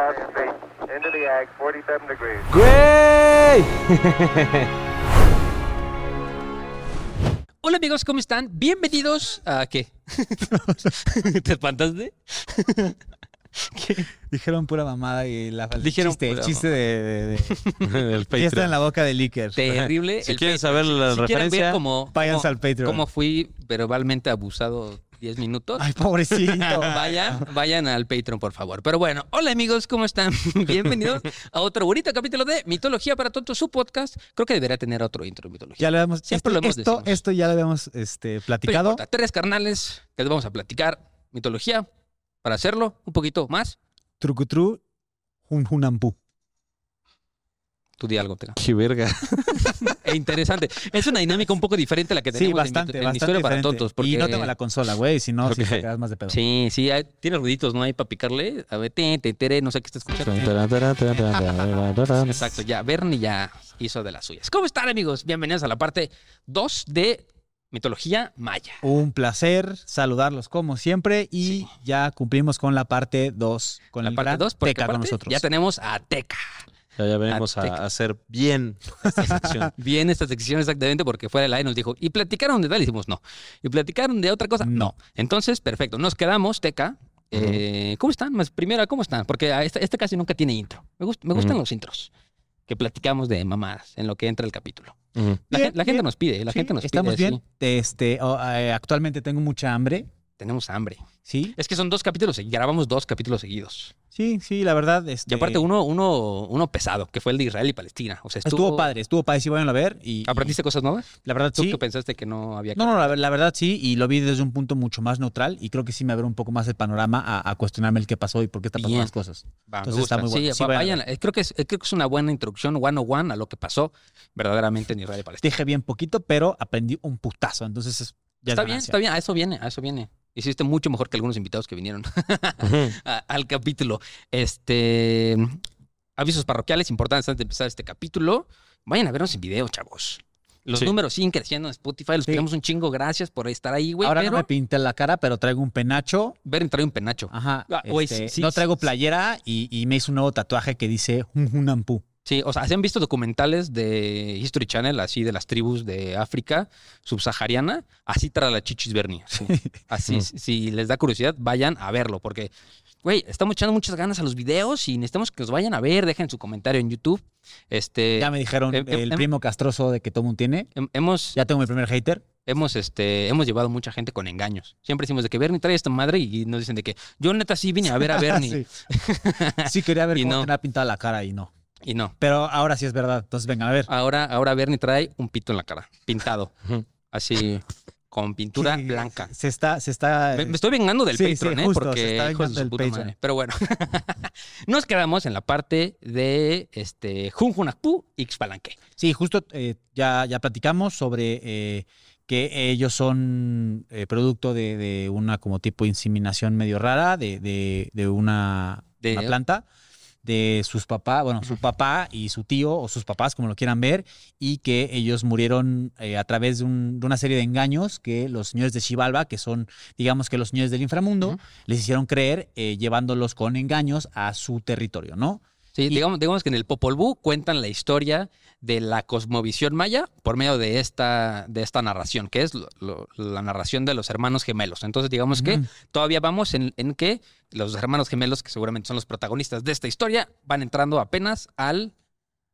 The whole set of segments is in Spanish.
BlueNile.com. Into the ag, 47 degrees. ¡Güey! Hola amigos, ¿cómo están? Bienvenidos a qué? ¿Te espantaste? Dijeron pura mamada y la Dijeron chiste, el pura chiste de, de, de- el fiesta en la boca de Licker. Terrible. Si el quieren Patreon. saber la Si ver referencia, cómo, cómo- al Patreon. cómo fui verbalmente abusado 10 minutos. Ay, pobrecito. Vayan, vayan al Patreon, por favor. Pero bueno, hola amigos, ¿cómo están? Bienvenidos a otro bonito capítulo de Mitología para Tontos, su podcast. Creo que debería tener otro intro de mitología. Ya lo habíamos, Siempre esto, lo hemos esto, decimos. esto ya lo habíamos este, platicado. importa, tres carnales que les vamos a platicar mitología. Para hacerlo un poquito más, Trucutru, un hunampú. Tú di algo, Teca. Qué verga. E interesante. Es una dinámica un poco diferente a la que Sí, tenemos en bastante, en, bastante Historia para. Tontos. Porque... Y no tengo la consola, güey, si no, sí Ok. te quedas más de pedo. Sí, sí, hay- tiene ruiditos, ¿no? Hay para picarle. A ver, te, te, tere, no sé qué está escuchando. Exacto, ya, Bernie ya hizo de las suyas. ¿Cómo están, amigos? Bienvenidos a la parte 2 de Mitología Maya. Un placer saludarlos como siempre y Sí. ya cumplimos con la parte 2 con La parte gran 2, porque Teca con nosotros. ya tenemos a Teca. Ya, ya venimos Azteca. a hacer bien esta sección. Bien esta sección exactamente porque fuera del aire nos dijo, ¿y platicaron de tal? Y dijimos, no. ¿Y platicaron de otra cosa? No. Entonces, perfecto. Nos quedamos, Teca. Eh, ¿Cómo están? Más primera, ¿cómo están? Porque a este, este casi nunca tiene intro. Me, gust- me gustan Ujú. los intros. Que platicamos de mamadas en lo que entra el capítulo. Ujú. La, Bien, gen- la gente bien. nos pide, la Sí, gente nos estamos pide. bien. sí. Este, oh, eh, actualmente tengo mucha hambre, Tenemos hambre. ¿sí? Es que son dos capítulos, grabamos dos capítulos seguidos. Sí, sí, la verdad. Este, Y aparte uno, uno, uno pesado, que fue el de Israel y Palestina. O sea, estuvo... estuvo, padre, estuvo padre, sí, vayan a ver. Y, ¿Aprendiste cosas nuevas? la verdad ¿Tú sí. que pensaste que no había No, no, la, la verdad sí, y lo vi desde un punto mucho más neutral y creo que sí me abrió un poco más el panorama a, a cuestionarme el qué pasó y por qué están pasando Bien. las cosas. Va, Entonces está muy bueno. Sí, Sí, va- vayan Creo que, es, creo que es una buena introducción, one on one, a lo que pasó verdaderamente en Israel y Palestina. Dije bien poquito, pero aprendí un putazo, entonces es- ya es Está bien, está bien, a eso viene, a eso viene. Hiciste mucho mejor que algunos invitados que vinieron a- al capítulo. Este. Avisos parroquiales importantes antes de empezar este capítulo. Vayan a vernos en video, chavos. Los Sí. números siguen creciendo en Spotify. Los Sí. queremos un chingo. Gracias por estar ahí, güey. Ahora pero no me pinté la cara, pero traigo un penacho. ver trae un penacho. Ajá. Ah, güey, este, sí, no traigo playera y, y me hizo un nuevo tatuaje que dice un hunampú. Sí, o sea, ¿se han visto documentales de History Channel, así de las tribus de África subsahariana? Así trae la chichis Bernie. sí. Así, Mm. si les da curiosidad, vayan a verlo, porque, güey, estamos echando muchas ganas a los videos y necesitamos que nos vayan a ver, dejen su comentario en YouTube. Este, Ya me dijeron em, em, el em- primo castroso de que todo mundo tiene. hem- hemos, Ya tengo mi primer hater. hemos, este, hemos llevado mucha gente con engaños. Siempre decimos de que Bernie trae esta madre y nos dicen de que yo neta sí vine a ver a Bernie. sí. Sí, quería ver Y cómo no. tenía pintada la cara y no. Y no. Pero ahora sí es verdad. Entonces vengan a ver. Ahora, ahora Bernie trae un pito en la cara, pintado. Así, con pintura Sí, blanca. Se está, se está. Me, me estoy vengando del Sí, Patreon, ¿eh? justo, Porque está hijos de su puta madre. Pero bueno, nos quedamos en la parte de este Junjunacpú y Xpalanque. Sí, justo eh, ya, ya platicamos sobre eh, que ellos son eh, producto de, de una como tipo inseminación medio rara de, de- de una, De- una planta de sus papás, bueno, su papá y su tío o sus papás, como lo quieran ver, y que ellos murieron eh, a través de, un- de una serie de engaños que los señores de Xibalba, que son, digamos que los señores del inframundo, les hicieron creer eh, llevándolos con engaños a su territorio, ¿no? Sí, Y- digamos, digamos que en el Popol Vuh cuentan la historia de la cosmovisión maya por medio de esta, de esta narración, que es lo- lo- la narración de los hermanos gemelos. Entonces, digamos que todavía vamos en, en que los hermanos gemelos, que seguramente son los protagonistas de esta historia, van entrando apenas al,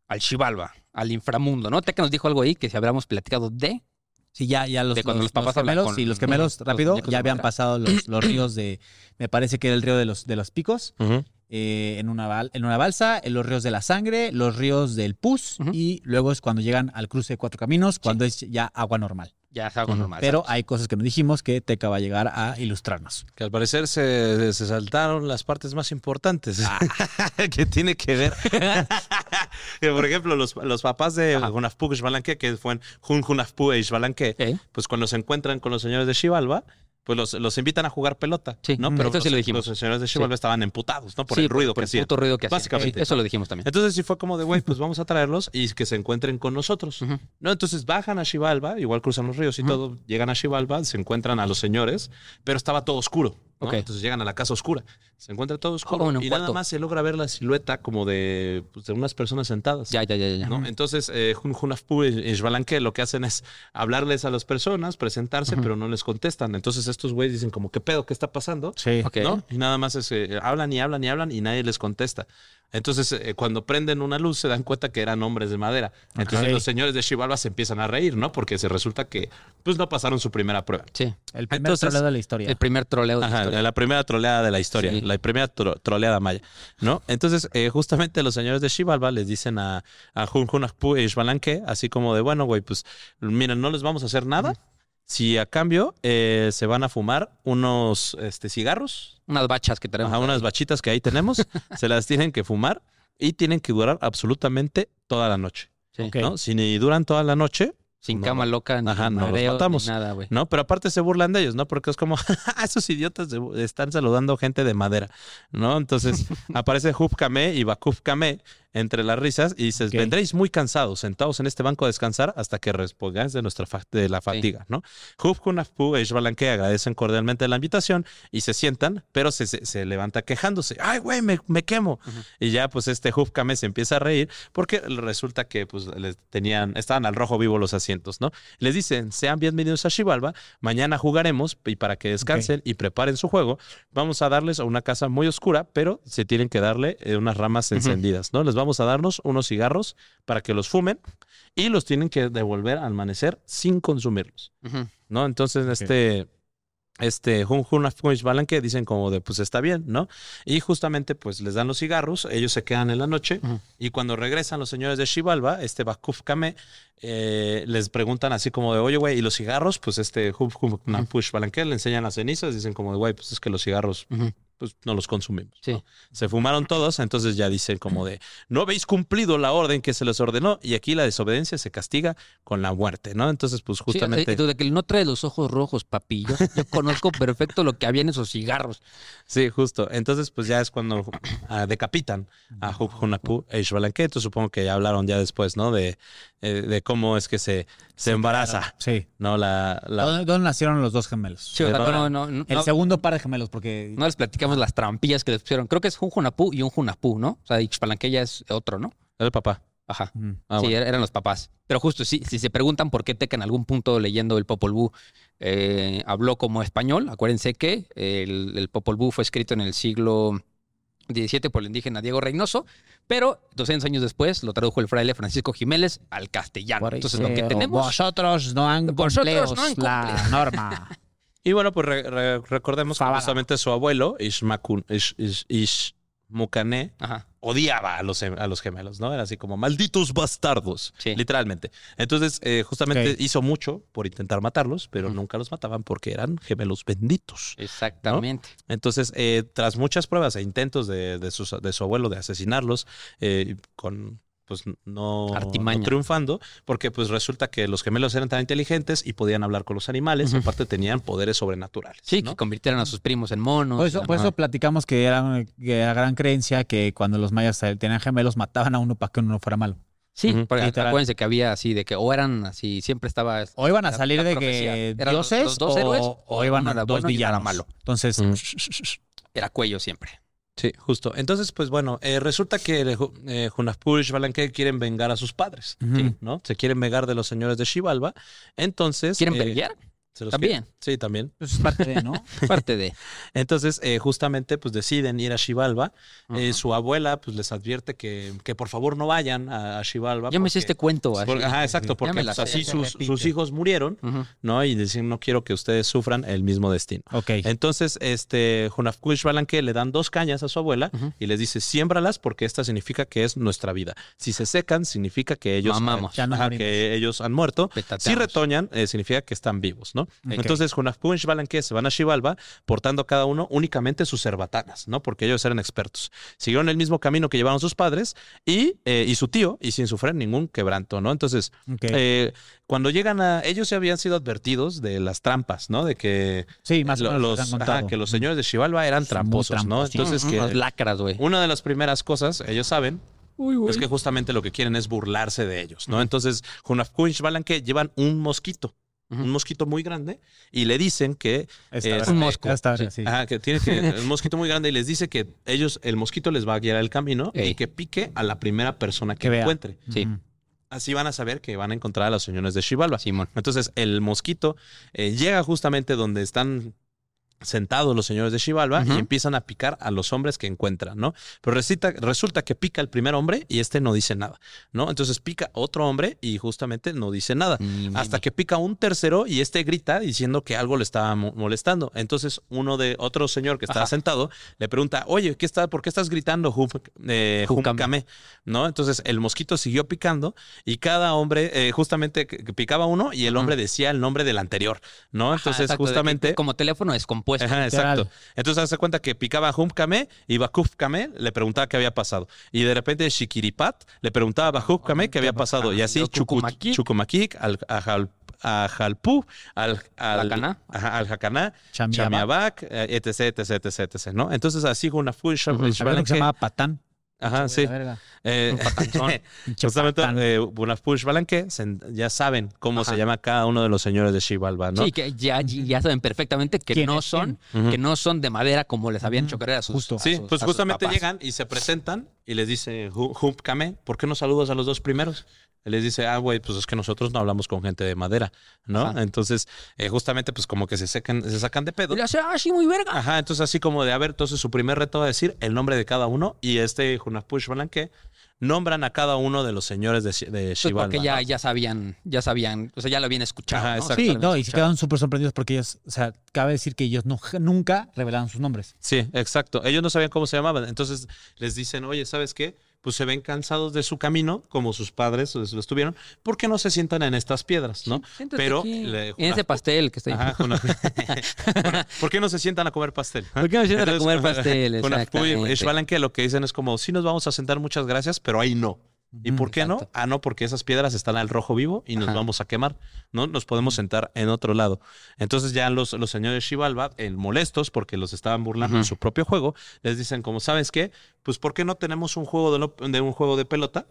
al Xibalba, al inframundo, ¿no? Teca nos dijo algo ahí que si habríamos platicado de. Sí, ya, ya los, De cuando los- los papás los gemelos, con- sí, los gemelos los rápido, ya de habían pasado los, los ríos de, me parece que era el río de los, de los picos, Ujú. Eh, en, una bal- en una balsa, en los ríos de la sangre, los ríos del Pus y luego es cuando llegan al cruce de cuatro caminos, cuando es ya agua normal. Ya es Ujú. normal. Pero hay cosas que no dijimos que Teca va a llegar a ilustrarnos. Que al parecer se, se saltaron las partes más importantes. Ah. que tiene que ver. que por ejemplo, los, los papás de Hunafpu y Xbalanque, que fue Hun Hunafpu y Xbalanque, ¿Eh? pues cuando se encuentran con los señores de Xibalba, pues los, los invitan a jugar pelota. Sí, ¿no? mm, Pero esto sí los, lo dijimos. los señores de Xibalba Sí. estaban emputados, ¿no? Por Sí, el ruido por que el hacían. puto ruido que hacían. Básicamente, Eso ¿no? lo dijimos también. Entonces sí fue como de, güey, pues vamos a traerlos y que se encuentren con nosotros. ¿no? Entonces bajan a Xibalba, igual cruzan los ríos y Ujú. todo, llegan a Xibalba, se encuentran a los señores, pero estaba todo oscuro. Entonces llegan a la casa oscura, se encuentra todo oscuro y cuarto. nada más se logra ver la silueta como de, pues, de unas personas sentadas. Ya, ya, ya, ya. ¿no? Entonces, eh, y Xbalanque lo que hacen es hablarles a las personas, presentarse, pero no les contestan. Entonces, estos güeyes dicen como, ¿qué pedo? ¿Qué está pasando? Sí. ¿no? Y nada más es, eh, hablan y hablan y hablan y nadie les contesta. Entonces, eh, cuando prenden una luz, se dan cuenta que eran hombres de madera. Entonces, los señores de Chivalba se empiezan a reír, ¿no? Porque se resulta que, pues, no pasaron su primera prueba. Sí. El primer Entonces, troleo de la historia. El primer troleo de la Ajá, la primera troleada de la historia, Sí. la primera tro- troleada maya, ¿no? Entonces, eh, justamente los señores de Xibalba les dicen a, a Jun Junakpu y Xbalanque, así como de, bueno, güey, pues, miren, no les vamos a hacer nada. Si a cambio eh, se van a fumar unos este, cigarros, Unas bachas que tenemos. unas bachitas que ahí tenemos, se las tienen que fumar y tienen que durar absolutamente toda la noche. Si ni duran toda la noche, Sin No, cama loca, ni ajá, no los ni nada, güey. ¿no? Pero aparte se burlan de ellos, ¿no? Porque es como, esos idiotas están saludando gente de madera, ¿no? Entonces aparece Hub Kame y Bakuf Kame entre las risas y dices, vendréis muy cansados, sentados en este banco a descansar hasta que respondáis de nuestra fa- de la fatiga, ¿no? Hub Kunafpu e Ishbalanque agradecen cordialmente la invitación y se sientan, pero se, se, se levanta quejándose. ¡Ay, güey, me, me quemo! Ujú. Y ya, pues, este Hub Kame se empieza a reír porque resulta que, pues, les tenían, estaban al rojo vivo los asientos, ¿no? Les dicen, sean bienvenidos a Xibalba, mañana jugaremos y para que descansen y preparen su juego, vamos a darles a una casa muy oscura, pero se tienen que darle eh, unas ramas encendidas, ¿no? Les vamos a darnos unos cigarros para que los fumen y los tienen que devolver al amanecer sin consumirlos. ¿no? Entonces, este... Este, Jun Jun Balanque dicen como de, pues está bien, ¿no? Y justamente, pues les dan los cigarros, ellos se quedan en la noche, y cuando regresan los señores de Xibalba, este Bakuf Kame, eh, les preguntan así como de, oye, güey, ¿y los cigarros? Pues este Hub Napush Balanque le enseñan las cenizas, dicen como de, güey, pues es que los cigarros. Pues no los consumimos. Sí. ¿no? Se fumaron todos, entonces ya dicen como de, no habéis cumplido la orden que se les ordenó, y aquí la desobediencia se castiga con la muerte, ¿no? Entonces, pues Sí, justamente... tú de que no trae los ojos rojos, papi. Yo, yo conozco perfecto lo que había en esos cigarros. Sí, justo. Entonces, pues ya es cuando ah, decapitan a Hub Hunapu e. Entonces, supongo que ya hablaron ya después, ¿no? De, eh, de cómo es que se, se embaraza, Sí. ¿no? La, la- ¿Dónde, dónde nacieron los dos gemelos? Sí, o sea, Pero- no, no, no, El no- segundo par de gemelos, porque no les platicamos las trampillas que les pusieron. Creo que es un Junapú y un Junapú, ¿no? O sea, Ixpalanque ya es otro, ¿no? el papá. Ajá. Ah, sí, bueno. er- eran los papás. Pero justo, sí, si se preguntan por qué Teca en algún punto leyendo el Popol Vuh eh, habló como español, acuérdense que el, el Popol Vuh fue escrito en el siglo XVII por el indígena Diego Reynoso, pero 200 años después lo tradujo el fraile Francisco Jiménez al castellano. Entonces lo que tenemos... Vosotros no han Vosotros cumplido no han la norma. Y bueno, pues re- re- recordemos que justamente su abuelo, Ishmakun, Ish, Ish- Ajá. odiaba a los, a los gemelos, ¿no? Era así como malditos bastardos, Sí. literalmente. Entonces, eh, justamente hizo mucho por intentar matarlos, pero nunca los mataban porque eran gemelos benditos. Exactamente. Entonces, eh, tras muchas pruebas e intentos de, de, sus- de su abuelo de asesinarlos, eh, con pues no, no triunfando, porque pues resulta que los gemelos eran tan inteligentes y podían hablar con los animales, y aparte tenían poderes sobrenaturales. Sí, ¿no? que convirtieran a sus primos en monos. Por eso, por eso platicamos que era, que era gran creencia que cuando los mayas tenían gemelos mataban a uno para que uno no fuera malo. Sí, Ujú. porque Literal. acuérdense que había así de que o eran así, siempre estaba... O iban a La- salir la de profecía. que los- dioses los dos o, héroes, o o iban a dos bueno y uno era villanos. malo. Entonces. Era cuello siempre. Sí, justo. Entonces, pues bueno, eh, resulta que eh, Hunahpu y quieren vengar a sus padres. ¿no? Se quieren vengar de los señores de Xibalba. Entonces... ¿Quieren eh, pelear? Se los También. quiere- Sí, también. Pues es parte de, ¿no? Parte de. Entonces, eh, justamente, pues deciden ir a Xibalba. Eh, su abuela, pues les advierte que, que por favor no vayan a, a Xibalba. Ya me porque- este cuento. así. porque- ajá, exacto, porque pues, sé, así sus, sus hijos murieron. ¿no? Y dicen, no quiero que ustedes sufran el mismo destino. Ok. Entonces, este, Hunafkush Balanque le dan dos cañas a su abuela y les dice, siémbralas porque esta significa que es nuestra vida. Si se secan, significa que ellos, Mamamos. eh, Ya nos ajá, morimos. que ellos han muerto. Si retoñan, eh, significa que están vivos, ¿no? Ok. Entonces, Hunafkush Balanque se van a Xibalba portando cada uno únicamente sus cerbatanas, ¿no? Porque ellos eran expertos. Siguieron el mismo camino que llevaron sus padres y, eh, y su tío, y sin sufrir ningún quebranto, ¿no? Entonces, eh, cuando llegan a. Ellos ya habían sido advertidos de las trampas, ¿no? De que. sí, más lo- los, ajá, que los señores de Xibalba eran tramposos, ¿no? sí. Entonces, que lacras, güey. una de las primeras cosas, ellos saben, Uy, es que justamente lo que quieren es burlarse de ellos, ¿no? Entonces, Hunafkunch Balanque llevan un mosquito, Un mosquito muy grande, y le dicen que. Esta eh, verga. un mosco. Esta Sí. Ajá, que tiene que. Un mosquito muy grande, y les dice que ellos, el mosquito les va a guiar el camino y que pique a la primera persona que, encuentre. Sí. Así van a saber que van a encontrar a los señores de Xibalba. Simón. Entonces el mosquito eh, llega justamente donde están sentados los señores de Xibalba y empiezan a picar a los hombres que encuentran, ¿no? Pero resulta, resulta que pica el primer hombre y este no dice nada, ¿no? Entonces pica otro hombre y justamente no dice nada. Hasta que pica un tercero y este grita diciendo que algo le estaba mo- molestando. Entonces uno de otro señor que estaba Ajá. sentado le pregunta, oye, ¿qué está, ¿por qué estás gritando, Hum- eh. Júcame?", ¿No? Entonces el mosquito siguió picando y cada hombre, eh, justamente picaba uno y el hombre decía el nombre del anterior, ¿no? Ajá, Entonces de que- justamente... Como teléfono descompuesto. Ajá, Literal. exacto. Entonces hace cuenta que picaba Humkame y Bakufkame le preguntaba qué había pasado. Y de repente Shikiripat le preguntaba a Bakufkame qué había pasado. Y así Chucu- Cucumaquic. Chucumaquic, al, a, Jal- a Jalpú, al, al, ajá, al Chamiabac. Eh, etc, etc, etc, etc, ¿no? Entonces así una. Había uno que se llamaba Patán. Ajá, sí. Eh, Justamente eh, Bunafush Balanque se- ya saben cómo Ajá. se llama cada uno de los señores de Xibalba, ¿no? Sí, que ya, ya saben perfectamente que ¿Quién no son, que no son de madera como les habían hecho creer a sus, Justo. a Sí, sus- pues justamente llegan y se presentan y les dice Humpkame, ¿por qué no saludas a los dos primeros? Él les dice, ah, güey, pues es que nosotros no hablamos con gente de madera, ¿no? Ajá. Entonces, eh, justamente, pues como que se, secan, se sacan de pedo. Y le hace, ah, sí, muy verga. Ajá, entonces así como de, a ver, entonces su primer reto va a decir el nombre de cada uno y este Hunapush Balanque nombran a cada uno de los señores de, de Pues Xibalba. porque ya, ¿no? ya sabían, ya sabían, o sea, ya lo habían escuchado. Ajá, ¿no? exacto. Sí, no, y se quedaron súper sorprendidos porque ellos, o sea, cabe decir que ellos no, nunca revelaron sus nombres. Sí, exacto. Ellos no sabían cómo se llamaban. Entonces les dicen, oye, ¿sabes qué? Pues se ven cansados de su camino, como sus padres lo estuvieron. ¿Por qué no se sientan en estas piedras, no? Siéntate Pero le- en ese pastel que está ahí. Ajá, ¿Por qué no se sientan a comer pastel? ¿Por qué no se sientan a comer pastel? Que lo que dicen es como, sí nos vamos a sentar, muchas gracias, pero ahí no. ¿Y por qué no? Ah, no, porque esas piedras están al rojo vivo y nos Ajá. vamos a quemar, ¿no? Nos podemos sentar en otro lado. Entonces ya los, los señores Xibalba, el molestos porque los estaban burlando en su propio juego, les dicen como, ¿sabes qué? Pues ¿por qué no tenemos un juego de, lo- de un juego de pelota?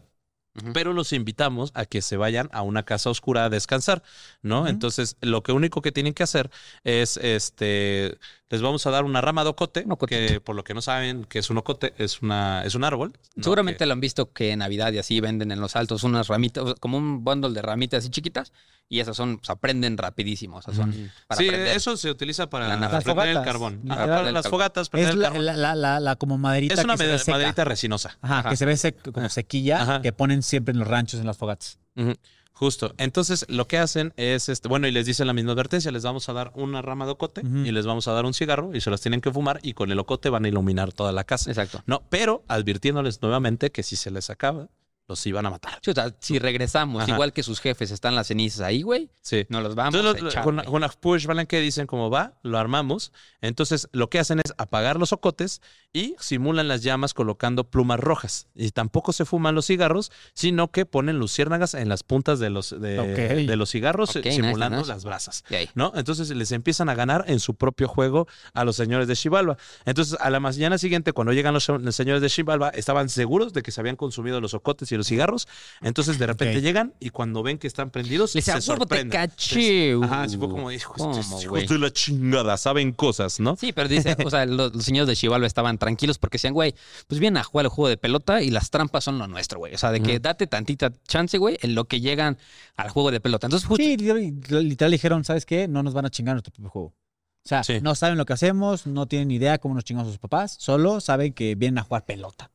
Pero los invitamos a que se vayan a una casa oscura a descansar, ¿no? Entonces, lo que único que tienen que hacer es, este, les vamos a dar una rama de ocote, que por lo que no saben que es un ocote, es una, es un árbol. ¿no? Seguramente Que- lo han visto que en Navidad y así venden en los altos unas ramitas, como un bundle de ramitas así chiquitas, y esas son, se aprenden rapidísimo, sea, son Ujú. para sí, prender. eso se utiliza para La prender el fogatas, carbón. literal. Ajá, para las fogatas, prender Es el la, carbón. la, la, la- la como maderita es una que se ve made- seca. maderita resinosa. Ajá, Ajá. que se ve sec- como sequilla, Ajá. que ponen siempre en los ranchos, en las fogatas. Ujú, Justo. Entonces, lo que hacen es, este, bueno, y les dicen la misma advertencia, les vamos a dar una rama de ocote y les vamos a dar un cigarro y se las tienen que fumar y con el ocote van a iluminar toda la casa. Exacto. No, pero advirtiéndoles nuevamente que si se les acaba, los iban a matar. Sea, si regresamos, Ajá. igual que sus jefes están las cenizas ahí, güey, Sí. nos los vamos Entonces, a echar. con, con la push que dicen como va, lo armamos. Entonces, lo que hacen es apagar los ocotes y simulan las llamas colocando plumas rojas. Y tampoco se fuman los cigarros, sino que ponen luciérnagas en las puntas de los, de, los cigarros, eh, nice, simulando nice. las brasas. ¿no? Entonces les empiezan a ganar en su propio juego a los señores de Xibalba. Entonces, a la mañana siguiente, cuando llegan los, los señores de Xibalba, estaban seguros de que se habían consumido los ocotes y y los cigarros. Entonces de repente llegan y cuando ven que están prendidos, Le dice, se "A huevo te sorprenden. caché". Ajá, así fue como, Uh, hijos, ¿cómo, hijos güey? de la chingada, saben cosas, ¿no? Sí, pero dice, o sea, los, los señores de Chivalva estaban tranquilos porque decían, güey, pues vienen a jugar el juego de pelota y las trampas son lo nuestro, güey. O sea, de que date tantita chance, güey, en lo que llegan al juego de pelota. Entonces, justo, Sí, literal, literal dijeron, ¿sabes qué? No nos van a chingar nuestro propio juego. O sea, Sí. no saben lo que hacemos, no tienen ni idea cómo nos chingamos sus papás, solo saben que vienen a jugar pelota.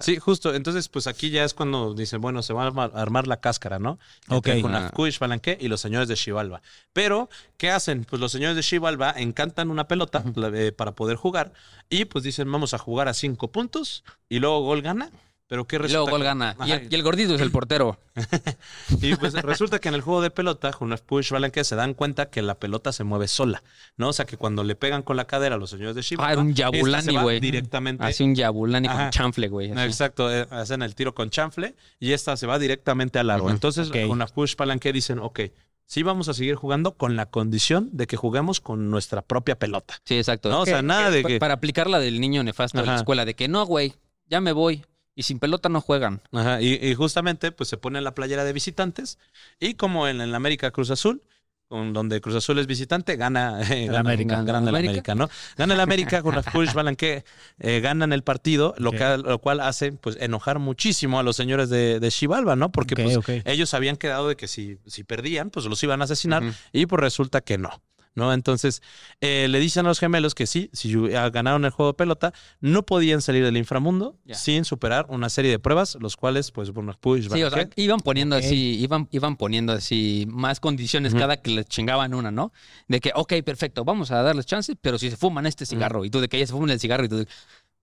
Sí, justo. Entonces, pues aquí ya es cuando dicen, bueno, se va a armar, armar la cáscara, ¿no? Ok. Con Ah. Kuish Balanqué y los señores de Xibalba. Pero, ¿qué hacen? Pues los señores de Xibalba encantan una pelota la- eh, para poder jugar y pues dicen, vamos a jugar a cinco puntos y luego gol gana. Pero ¿qué y resulta? luego gol gana. Y Ajá. el, y el gordito es el portero. Y pues resulta que en el juego de pelota, con Push Balanqué se dan cuenta que la pelota se mueve sola, ¿no? O sea, que cuando le pegan con la cadera a los señores de Xibalba, Ah, era un Yabulani, güey. Directamente. Hace un yabulani con Ajá. chanfle, güey. Exacto, eh, hacen el tiro con chanfle y esta se va directamente al. Ujú. Entonces, Ok. con la push palanque dicen, ok, sí vamos a seguir jugando con la condición de que juguemos con nuestra propia pelota. Sí, exacto. ¿no? O sea, nada de que... Para aplicar la del niño nefasto de la Ajá. escuela, de que no, güey, ya me voy. Y sin pelota no juegan. Ajá, y, y justamente pues se pone la playera de visitantes y como en, el América Cruz Azul, donde Cruz Azul es visitante, gana, eh, gana, América. gana el América. América, ¿no? Gana el América con las Push Balanque, eh, ganan el partido, lo, Ok. que- lo cual hace pues enojar muchísimo a los señores de, de Xibalba, ¿no? Porque pues ellos habían quedado de que si, si perdían, pues los iban a asesinar y pues resulta que no. ¿No? Entonces, eh, le dicen a los gemelos que sí, si ah, ganaron el juego de pelota, no podían salir del inframundo sin superar una serie de pruebas, los cuales, pues, bueno, Push, Sí, o sea, Balanque, iban poniendo así, iban, iban poniendo así más condiciones cada que les chingaban una, ¿no? De que, ok, perfecto, vamos a darles chances, pero si se fuman este cigarro, y tú de que ya se fuman el cigarro, y tú de,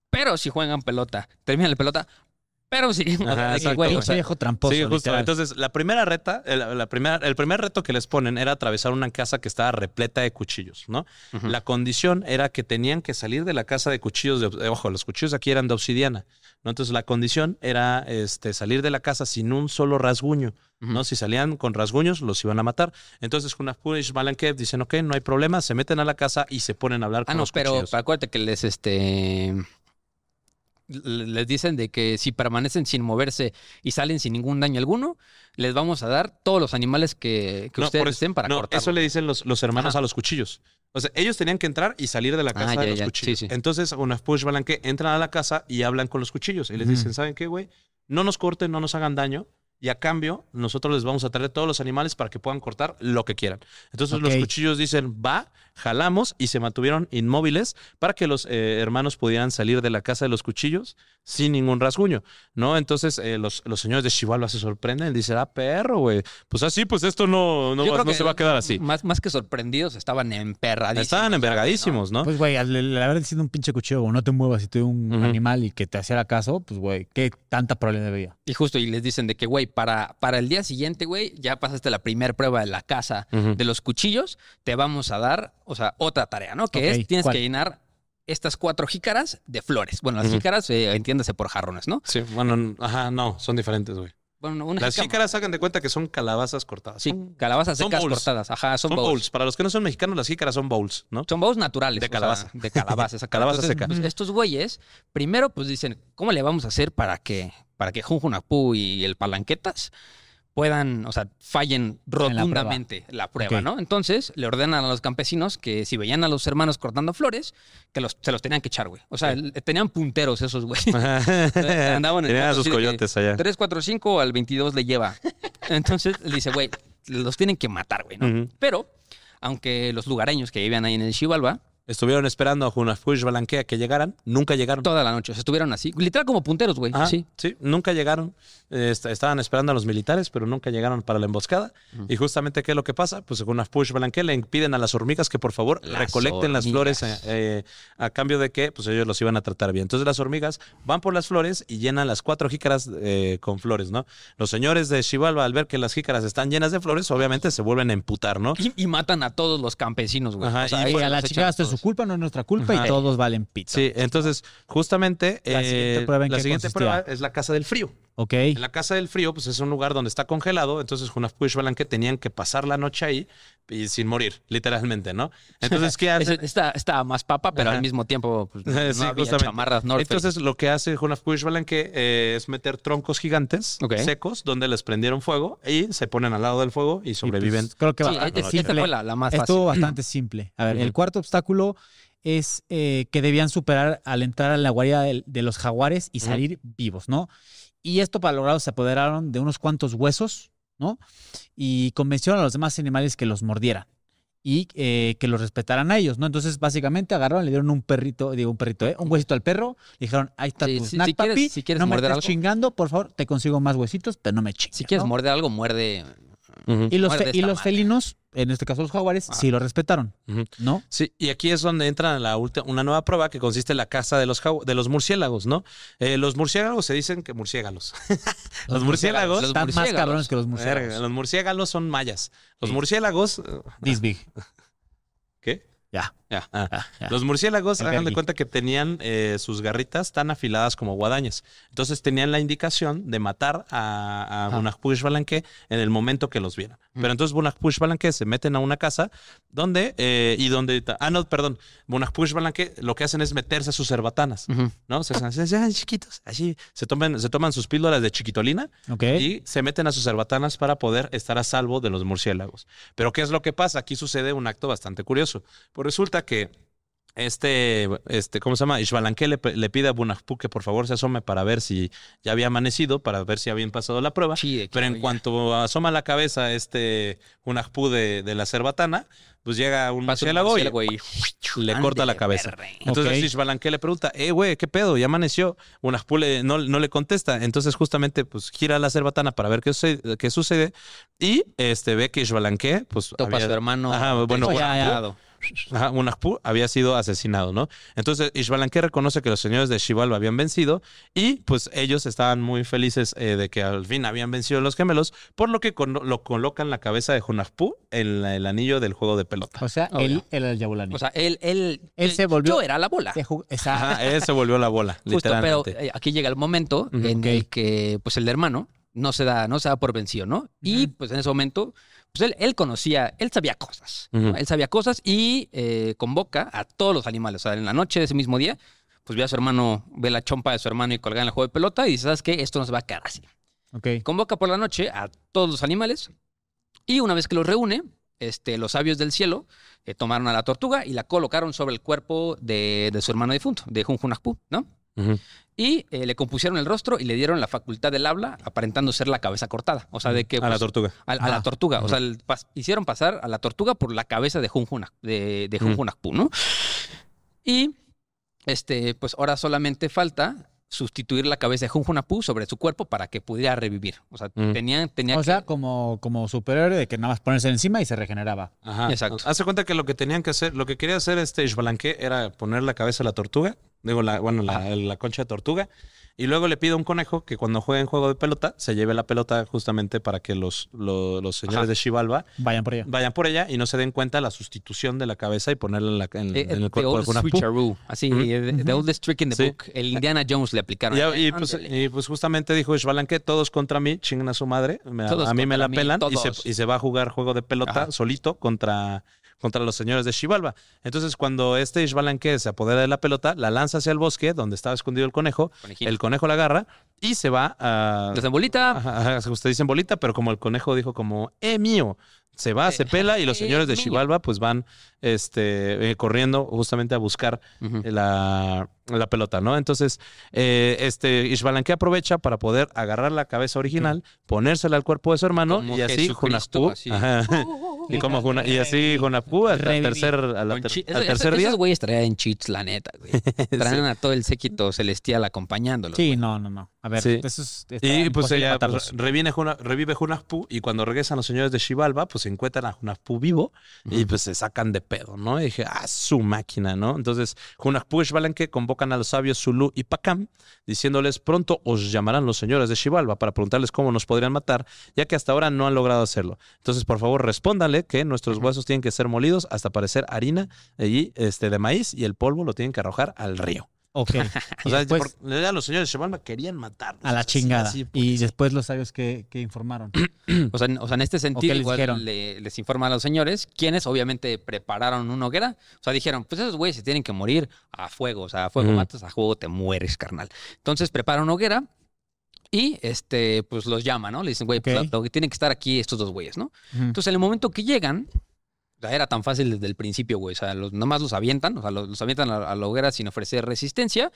pero si juegan pelota, terminan la pelota, pero sí, Ajá, exacto, güey, o sea, viejo tramposo. Sí, justo. literal. Entonces, la primera reta, el, la primera, el primer reto que les ponen era atravesar una casa que estaba repleta de cuchillos, ¿no? La condición era que tenían que salir de la casa de cuchillos, de, eh, ojo, los cuchillos aquí eran de obsidiana, ¿no? Entonces, la condición era este, salir de la casa sin un solo rasguño, ¿no? Si salían con rasguños, los iban a matar. Entonces, con Punish Balankev dicen, ok, no hay problema, se meten a la casa y se ponen a hablar Ah, con no, los pero cuchillos. acuérdate que les, este, les dicen de que si permanecen sin moverse y salen sin ningún daño alguno, les vamos a dar todos los animales que, que No, ustedes eso- estén para no, cortar. Eso le dicen los, los hermanos Ajá. a los cuchillos. O sea, ellos tenían que entrar y salir de la Ah, casa ya, de los ya. cuchillos. Sí, sí. Entonces, una push balanque entran a la casa y hablan con los cuchillos. Y les dicen, ¿saben qué, güey? No nos corten, no nos hagan daño. Y a cambio, nosotros les vamos a traer todos los animales para que puedan cortar lo que quieran. Entonces los cuchillos dicen, va, jalamos y se mantuvieron inmóviles para que los eh, hermanos pudieran salir de la casa de los cuchillos sin ningún rasguño, ¿no? Entonces eh, los, los señores de Chihuahua se sorprenden, dicen, ah, perro, güey. Pues así, pues esto no, no, va- se va a quedar así. Más, más que sorprendidos, estaban emperradísimos. Estaban envergadísimos, ¿no? Pues, güey, al, al haber sido un pinche cuchillo, güey, no te muevas si tú un animal y que te hiciera caso, pues, güey, qué tanta probabilidad había. Y justo, y les dicen de que, güey, para, para el día siguiente, güey, ya pasaste la primera prueba de la casa de los cuchillos, te vamos a dar, o sea, otra tarea, ¿no? Que es, tienes ¿cuál? que llenar estas cuatro jícaras de flores. Bueno, las Ujú. jícaras, eh, entiéndase por jarrones, ¿no? Sí, bueno, ajá, no, son diferentes, güey. Bueno, una Las jícama- jícaras hagan de cuenta que son calabazas cortadas. Sí, calabazas son secas bowls. cortadas. Ajá, son, son bowls. bowls. Para los que no son mexicanos, las jícaras son bowls, ¿no? Son bowls naturales. De o sea, calabaza. de calabaza, exacto. Calabaza Entonces, seca. pues, estos güeyes, primero, pues dicen, ¿cómo le vamos a hacer para que, para que Junjunapú y el Palanquetas puedan, o sea, fallen rotundamente la prueba. ¿no? Entonces, le ordenan a los campesinos que si veían a los hermanos cortando flores, que los, se los tenían que echar, güey. O sea, tenían punteros esos, güey. Andaban en Tenían a sus coyotes allá. 3, 4, 5 al 22 le lleva. Entonces, le dice, güey, los tienen que matar, güey, ¿no? Pero, aunque los lugareños que vivían ahí en el Chivalba, Estuvieron esperando a Junafush Balanquea que llegaran. Nunca llegaron. toda la noche, o sea, estuvieron así, literal como punteros, güey. Ajá, Sí. sí, nunca llegaron. Eh, est- estaban esperando a los militares, pero nunca llegaron para la emboscada. Y justamente, ¿qué es lo que pasa? Pues con Push Balanque le impiden a las hormigas que por favor Las recolecten las flores eh, eh, a cambio de que pues ellos los iban a tratar bien. Entonces las hormigas van por las flores y llenan las cuatro jícaras eh, con flores, ¿no? Los señores de Chivalba, al ver que las jícaras están llenas de flores, obviamente se vuelven a emputar, ¿no? Y, y matan a todos los campesinos, güey. Ajá, O sea, y ahí a la chica es su culpa, no es nuestra culpa Ajá. y todos valen pizza. Sí, entonces justamente La eh, siguiente prueba, ¿en la qué siguiente consistía? prueba es la casa del frío. Ok. En la casa del frío, pues es un lugar donde está congelado, entonces Hunahpu y Xbalanque tenían que pasar la noche ahí y sin morir, literalmente, ¿no? Entonces, ¿qué hace? está, está más papa, pero Ajá. al mismo tiempo pues, no Sí, había justamente. chamarras North. Entonces, lo que hace Hunahpu y Xbalanque eh, es meter troncos gigantes Ok. secos donde les prendieron fuego y se ponen al lado del fuego y Y, pues, sobreviven. creo que Sí, bastante esta esta simple. fue la, la más fácil. Estuvo bastante simple. A ver, el Ujú. cuarto obstáculo es eh, que debían superar al entrar a la guarida del- de, los jaguares y salir vivos, ¿no? Y esto para lograrlo se apoderaron de unos cuantos huesos, ¿no? Y convencieron a los demás animales que los mordieran y eh, que los respetaran a ellos, ¿no? Entonces, básicamente agarraron, le dieron un perrito, digo, un perrito, ¿eh? Un huesito al perro, le dijeron, ahí está Sí, tu sí, snack, si quieres- si quieres no me morder estés algo". chingando, por favor, te consigo más huesitos, pero no me chingues, Si quieres ¿no? morder algo, muerde. Y los, fe- y los felinos, en este caso los jaguares, Ah. sí lo respetaron. ¿no? Sí, y aquí es donde entra la una nueva prueba que consiste en la caza de los, de los murciélagos, ¿no? Eh, los murciélagos se dicen que murciélagos. los murciélagos. Los Están más cabrones que los Verga, murciélagos. los murciélagos son mayas. Los Sí. murciélagos. This big. ¿Qué? Ya. Ah. Los murciélagos, hagan de cuenta que tenían eh, sus garritas tan afiladas como guadañas. Entonces tenían la indicación de matar a, a Xbalanque en el momento que los vieran. Mm. Pero entonces Bunakpu y Xbalanque se meten a una casa donde, eh, y donde, ah, no, perdón, Bunakpu y Xbalanque lo que hacen es meterse a sus cerbatanas. ¿no? Se hacen así, "Ay, chiquitos, así, se toman, se toman sus píldoras de chiquitolina y se meten a sus cerbatanas para poder estar a salvo de los murciélagos. Pero ¿qué es lo que pasa? Aquí sucede un acto bastante curioso. Pues resulta que este, este ¿cómo se llama? Ishbalanque le, pide a Bunakpu que por favor se asome para ver si ya había amanecido, para ver si habían pasado la prueba. Pero en cuanto asoma la cabeza este Bunakpu de, de la cerbatana, pues llega un murciélago y y- le corta la cabeza. Entonces Ok. Ishbalanque le pregunta, eh, güey, ¿qué pedo? ¿Ya amaneció? Unajpu le- no, no le contesta. Entonces justamente pues gira la cerbatana para ver qué sucede, qué sucede y este, ve que Ishbalanque pues Topa a su hermano. Ajá, bueno, descuartizado. Ajá, Unajpu había sido asesinado, ¿no? Entonces Ishbalanque reconoce que los señores de Xibalba habían vencido y pues ellos estaban muy felices eh, de que al fin habían vencido los gemelos, por lo que con- lo colocan la cabeza de Unajpu en la- el anillo del juego de pelota. O sea, él era el Yabulani. O sea, él, él, Él se volvió- Yo era la bola. Ajá, él se volvió la bola, Justo, pero eh, aquí llega el momento en el que pues el hermano no se da, no se da por vencido, ¿no? Y pues en ese momento, pues él, él conocía, él sabía cosas. Él sabía cosas y eh, convoca a todos los animales. O sea, en la noche de ese mismo día, pues ve a su hermano, ve la chompa de su hermano y colgada en el juego de pelota y dice, ¿sabes qué? Esto no se va a quedar así. Ok. Convoca por la noche a todos los animales y una vez que los reúne, este, los sabios del cielo eh, tomaron a la tortuga y la colocaron sobre el cuerpo de, de su hermano difunto, de Junjunajpu, ¿no? Y eh, le compusieron el rostro y le dieron la facultad del habla, aparentando ser la cabeza cortada. O sea, de que. a la pues, tortuga. a, a la Ah. tortuga. O sea, el pas- hicieron pasar a la tortuga por la cabeza de Junjunaj, de, de Junjunajpu, ¿no? Y este, pues ahora solamente falta sustituir la cabeza de Junjunajpu sobre su cuerpo para que pudiera revivir. O sea, Mm. tenían, tenía O que- sea, como, como superhéroe de que nada más ponerse encima y se regeneraba. Ajá. Exacto. Hace cuenta que lo que tenían que hacer, lo que quería hacer este Ishbalanque era poner la cabeza a la tortuga, digo, la, bueno, la, la concha de tortuga, y luego le pide a un conejo que cuando juegue en juego de pelota, se lleve la pelota justamente para que los, lo- los señores Ajá. de Xibalba Vayan por ella. vayan por ella y no se den cuenta de la sustitución de la cabeza y ponerla en, la- en- eh, en eh, el the cuerpo de Hunahpu. switcheroo. Así, eh, the, the oldest trick in the Sí. book. El Indiana Jones le aplicaron. Y, y, pues, y, pues justamente dijo Ishbalanque, todos contra mí, chingan a su madre, me- a mí me la mí, pelan y se, y se va a jugar juego de pelota Ajá. solito contra, contra los señores de Xibalba. Entonces cuando este Ishbalanque se apodera de la pelota, la lanza hacia el bosque donde estaba escondido el conejo, Conejito. el conejo la agarra y se va a... Desde bolita. Ajá, ajá, usted dice en bolita, pero como el conejo dijo como, eh, mío. Se va, se pela y los eh, señores de. Xibalba pues van este, eh, corriendo justamente a buscar la, la pelota, ¿no? Entonces, eh, este Ishbalanque aprovecha para poder agarrar la cabeza original, ponérsela al cuerpo de su hermano Como y así ajá, y como Juna- y así Hunahpu al Reviví. tercer, la ter- al esos- tercer día. Esos güeyes traían en cheats, la neta, güey. Traían a todo el séquito celestial acompañándolos. Sí, no, no, no. A ver, Sí. eso es. Y pues ella pues, matarlos. reviene Juna- revive Hunahpu y cuando regresan los señores de Xibalba, pues encuentran a Hunahpu vivo y pues se sacan de pedo, ¿no? Y dije, ah, su máquina, ¿no? Entonces, Hunahpu y Xbalanque a los sabios Zulu y Pacam, diciéndoles, pronto os llamarán los señores de Xibalba para preguntarles cómo nos podrían matar, ya que hasta ahora no han logrado hacerlo. Entonces, por favor, respóndanle que nuestros huesos tienen que ser molidos hasta parecer harina y, este, de maíz y el polvo lo tienen que arrojar al río. Ok. O sea, después, por- ya los señores de Xibalba querían matarlos. a la chingada. así, porque y después los sabios que, informaron. O sea, o sea, en este sentido, les igual le- les informa a los señores, quienes obviamente prepararon una hoguera. O sea, dijeron, pues esos güeyes se tienen que morir a fuego. O sea, a fuego Ujú. matas, a fuego te mueres, carnal. Entonces preparan una hoguera y este, pues los llaman, ¿no? Le dicen, güey, pues, Ok. lo que tienen que estar aquí estos dos güeyes, ¿no? Entonces, en el momento que llegan, sea, era tan fácil desde el principio, güey. O sea, los, nomás los avientan, o sea, los, los avientan a, a la hoguera sin ofrecer resistencia.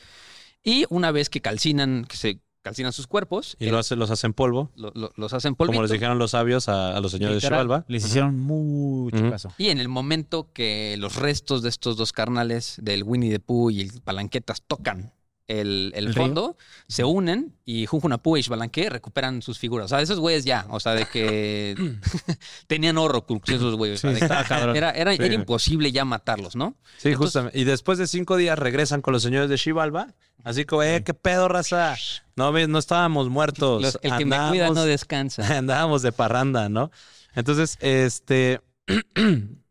Y una vez que calcinan, que se calcinan sus cuerpos, Y eh, lo hace- los hacen polvo, lo- lo- los hacen polvito. como les dijeron los sabios a, a los señores de Xibalba. Les hicieron mucho caso. Y en el momento que los restos de estos dos carnales, del Winnie the Pooh y el Palanquetas, tocan el, el ¿El río? fondo, se unen y Junjunapú y Xbalanque recuperan sus figuras. O sea, esos güeyes ya, o sea, de que tenían Horrocrux esos güeyes. o sea, era, era, Sí. era imposible ya matarlos, ¿no? Sí, Entonces- justamente. Y después de cinco días regresan con los señores de Xibalba. Así como, eh, qué pedo, raza. No, no estábamos muertos. Los- el que me cuida no descansa. Andábamos de parranda, ¿no? Entonces, este.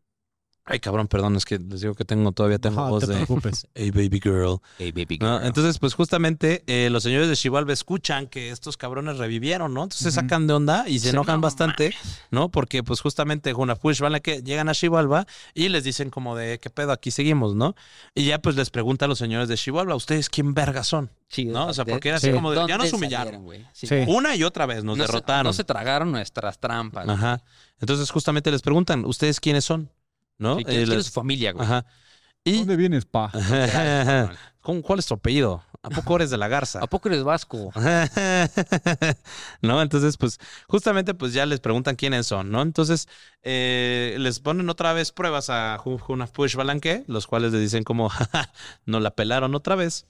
Ay, cabrón, perdón, es que les digo que tengo, todavía tengo No voz te de. preocupes. Hey, baby girl. Hey, baby ¿no? girl. Entonces, pues justamente eh, los señores de Xibalba escuchan que estos cabrones revivieron, ¿no? Entonces se Ujú. sacan de onda y se enojan no bastante, ¿no? Porque pues justamente Junapu y Xbalanque llegan a Xibalba y les dicen como de, ¿qué pedo? Aquí seguimos, ¿no? Y ya pues les pregunta a los señores de Xibalba, ¿ustedes quién vergas son? Sí, ¿no? O sea, porque era así Sí. como de, ya ¿dónde nos humillaron. salieron, güey? Sí. Una y otra vez nos No se- derrotaron. no se tragaron nuestras trampas. Ajá. Entonces justamente les preguntan, ¿ustedes quiénes son? ¿No? Sí, ¿quién, Eh, quién les- es su familia, güey? Ajá. Y ¿Dónde vienes, pa? ¿Cómo- ¿Cuál es tu apellido? ¿A poco eres de la Garza? ¿A poco eres vasco? ¿No? Entonces, pues, justamente, pues ya les preguntan quiénes son, ¿no? Entonces, eh, les ponen otra vez pruebas a Junapush Balanque, los cuales le dicen como, "Jaja, no la pelaron otra vez.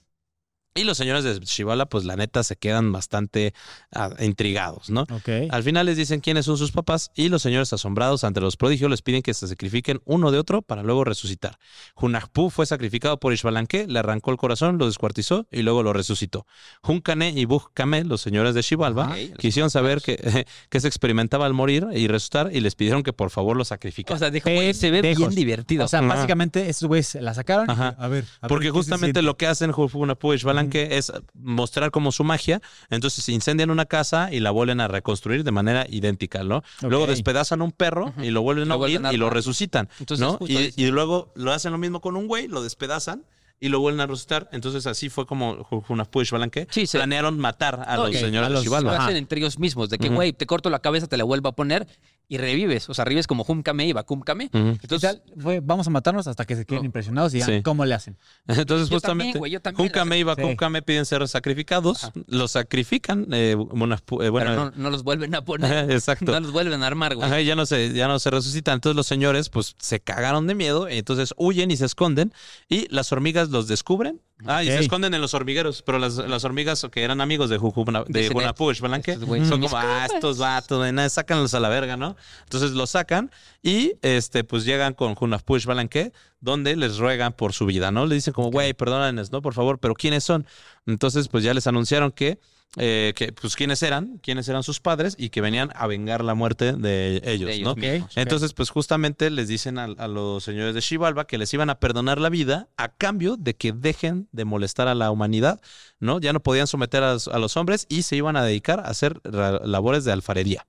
Y los señores de Shivala, pues la neta, se quedan bastante ah, intrigados, ¿no? Ok. Al final les dicen quiénes son sus papás y los señores asombrados ante los prodigios les piden que se sacrifiquen uno de otro para luego resucitar. Junajpú fue sacrificado por Ishbalanque, le arrancó el corazón, lo descuartizó y luego lo resucitó. Junkane y Bujkame, los señores de Xibalba, Ok, quisieron saber que, que se experimentaba al morir y resucitar y les pidieron que por favor lo sacrificaran. O sea, dijo, güey, se ve bien divertido. O sea, Ajá. básicamente estos güeyes la sacaron. y, Ajá. a ver. a ver, Porque ¿qué justamente lo que hacen Junajpú y Ishbalanque es mostrar como su magia, entonces incendian una casa y la vuelven a reconstruir de manera idéntica, ¿no? Luego despedazan un perro y lo vuelven a Lo vuelven unir a y lo resucitan, Entonces, ¿no? Y, y luego lo hacen lo mismo con un güey, lo despedazan y lo vuelven a resucitar. Entonces así fue como Junajpú y Ishbalanque Sí, se- planearon matar a los señores a de los- Lo hacen entre ellos mismos, de que, güey, te corto la cabeza, te la vuelvo a poner y revives. O sea, revives como Humkame y Bakumkame. Entonces, fue, vamos a matarnos hasta que se queden No. impresionados y digan, Sí. ¿cómo le hacen? Entonces Yo justamente también, yo. Junkame y Bakumkame piden ser sacrificados, Ajá. los sacrifican, eh, eh, bueno, pero no, no los vuelven a poner. Exacto. No los vuelven a armar, güey. Ya no se, ya no se resucitan. Entonces los señores, pues, se cagaron de miedo, y entonces huyen y se esconden, y las hormigas los descubren. Ah, y se esconden en los hormigueros, pero las, las hormigas que eran amigos de Jujuna, de Junapush, Balanque, estos güeyes son como, ah, estos vatos, de nada, sácanlos a la verga, ¿no? Entonces los sacan y, este, pues, llegan con Junapush, Balanque, donde les ruegan por su vida, ¿no? Le dicen como, güey, perdónanos, ¿no? Por favor, pero ¿quiénes son? Entonces, pues, ya les anunciaron que eh, que pues quiénes eran, quiénes eran sus padres y que venían a vengar la muerte de ellos, De ellos ¿no? Entonces, pues justamente les dicen a, a los señores de Xibalba que les iban a perdonar la vida a cambio de que dejen de molestar a la humanidad, ¿no? Ya no podían someter a, los- a los hombres y se iban a dedicar a hacer labores de alfarería.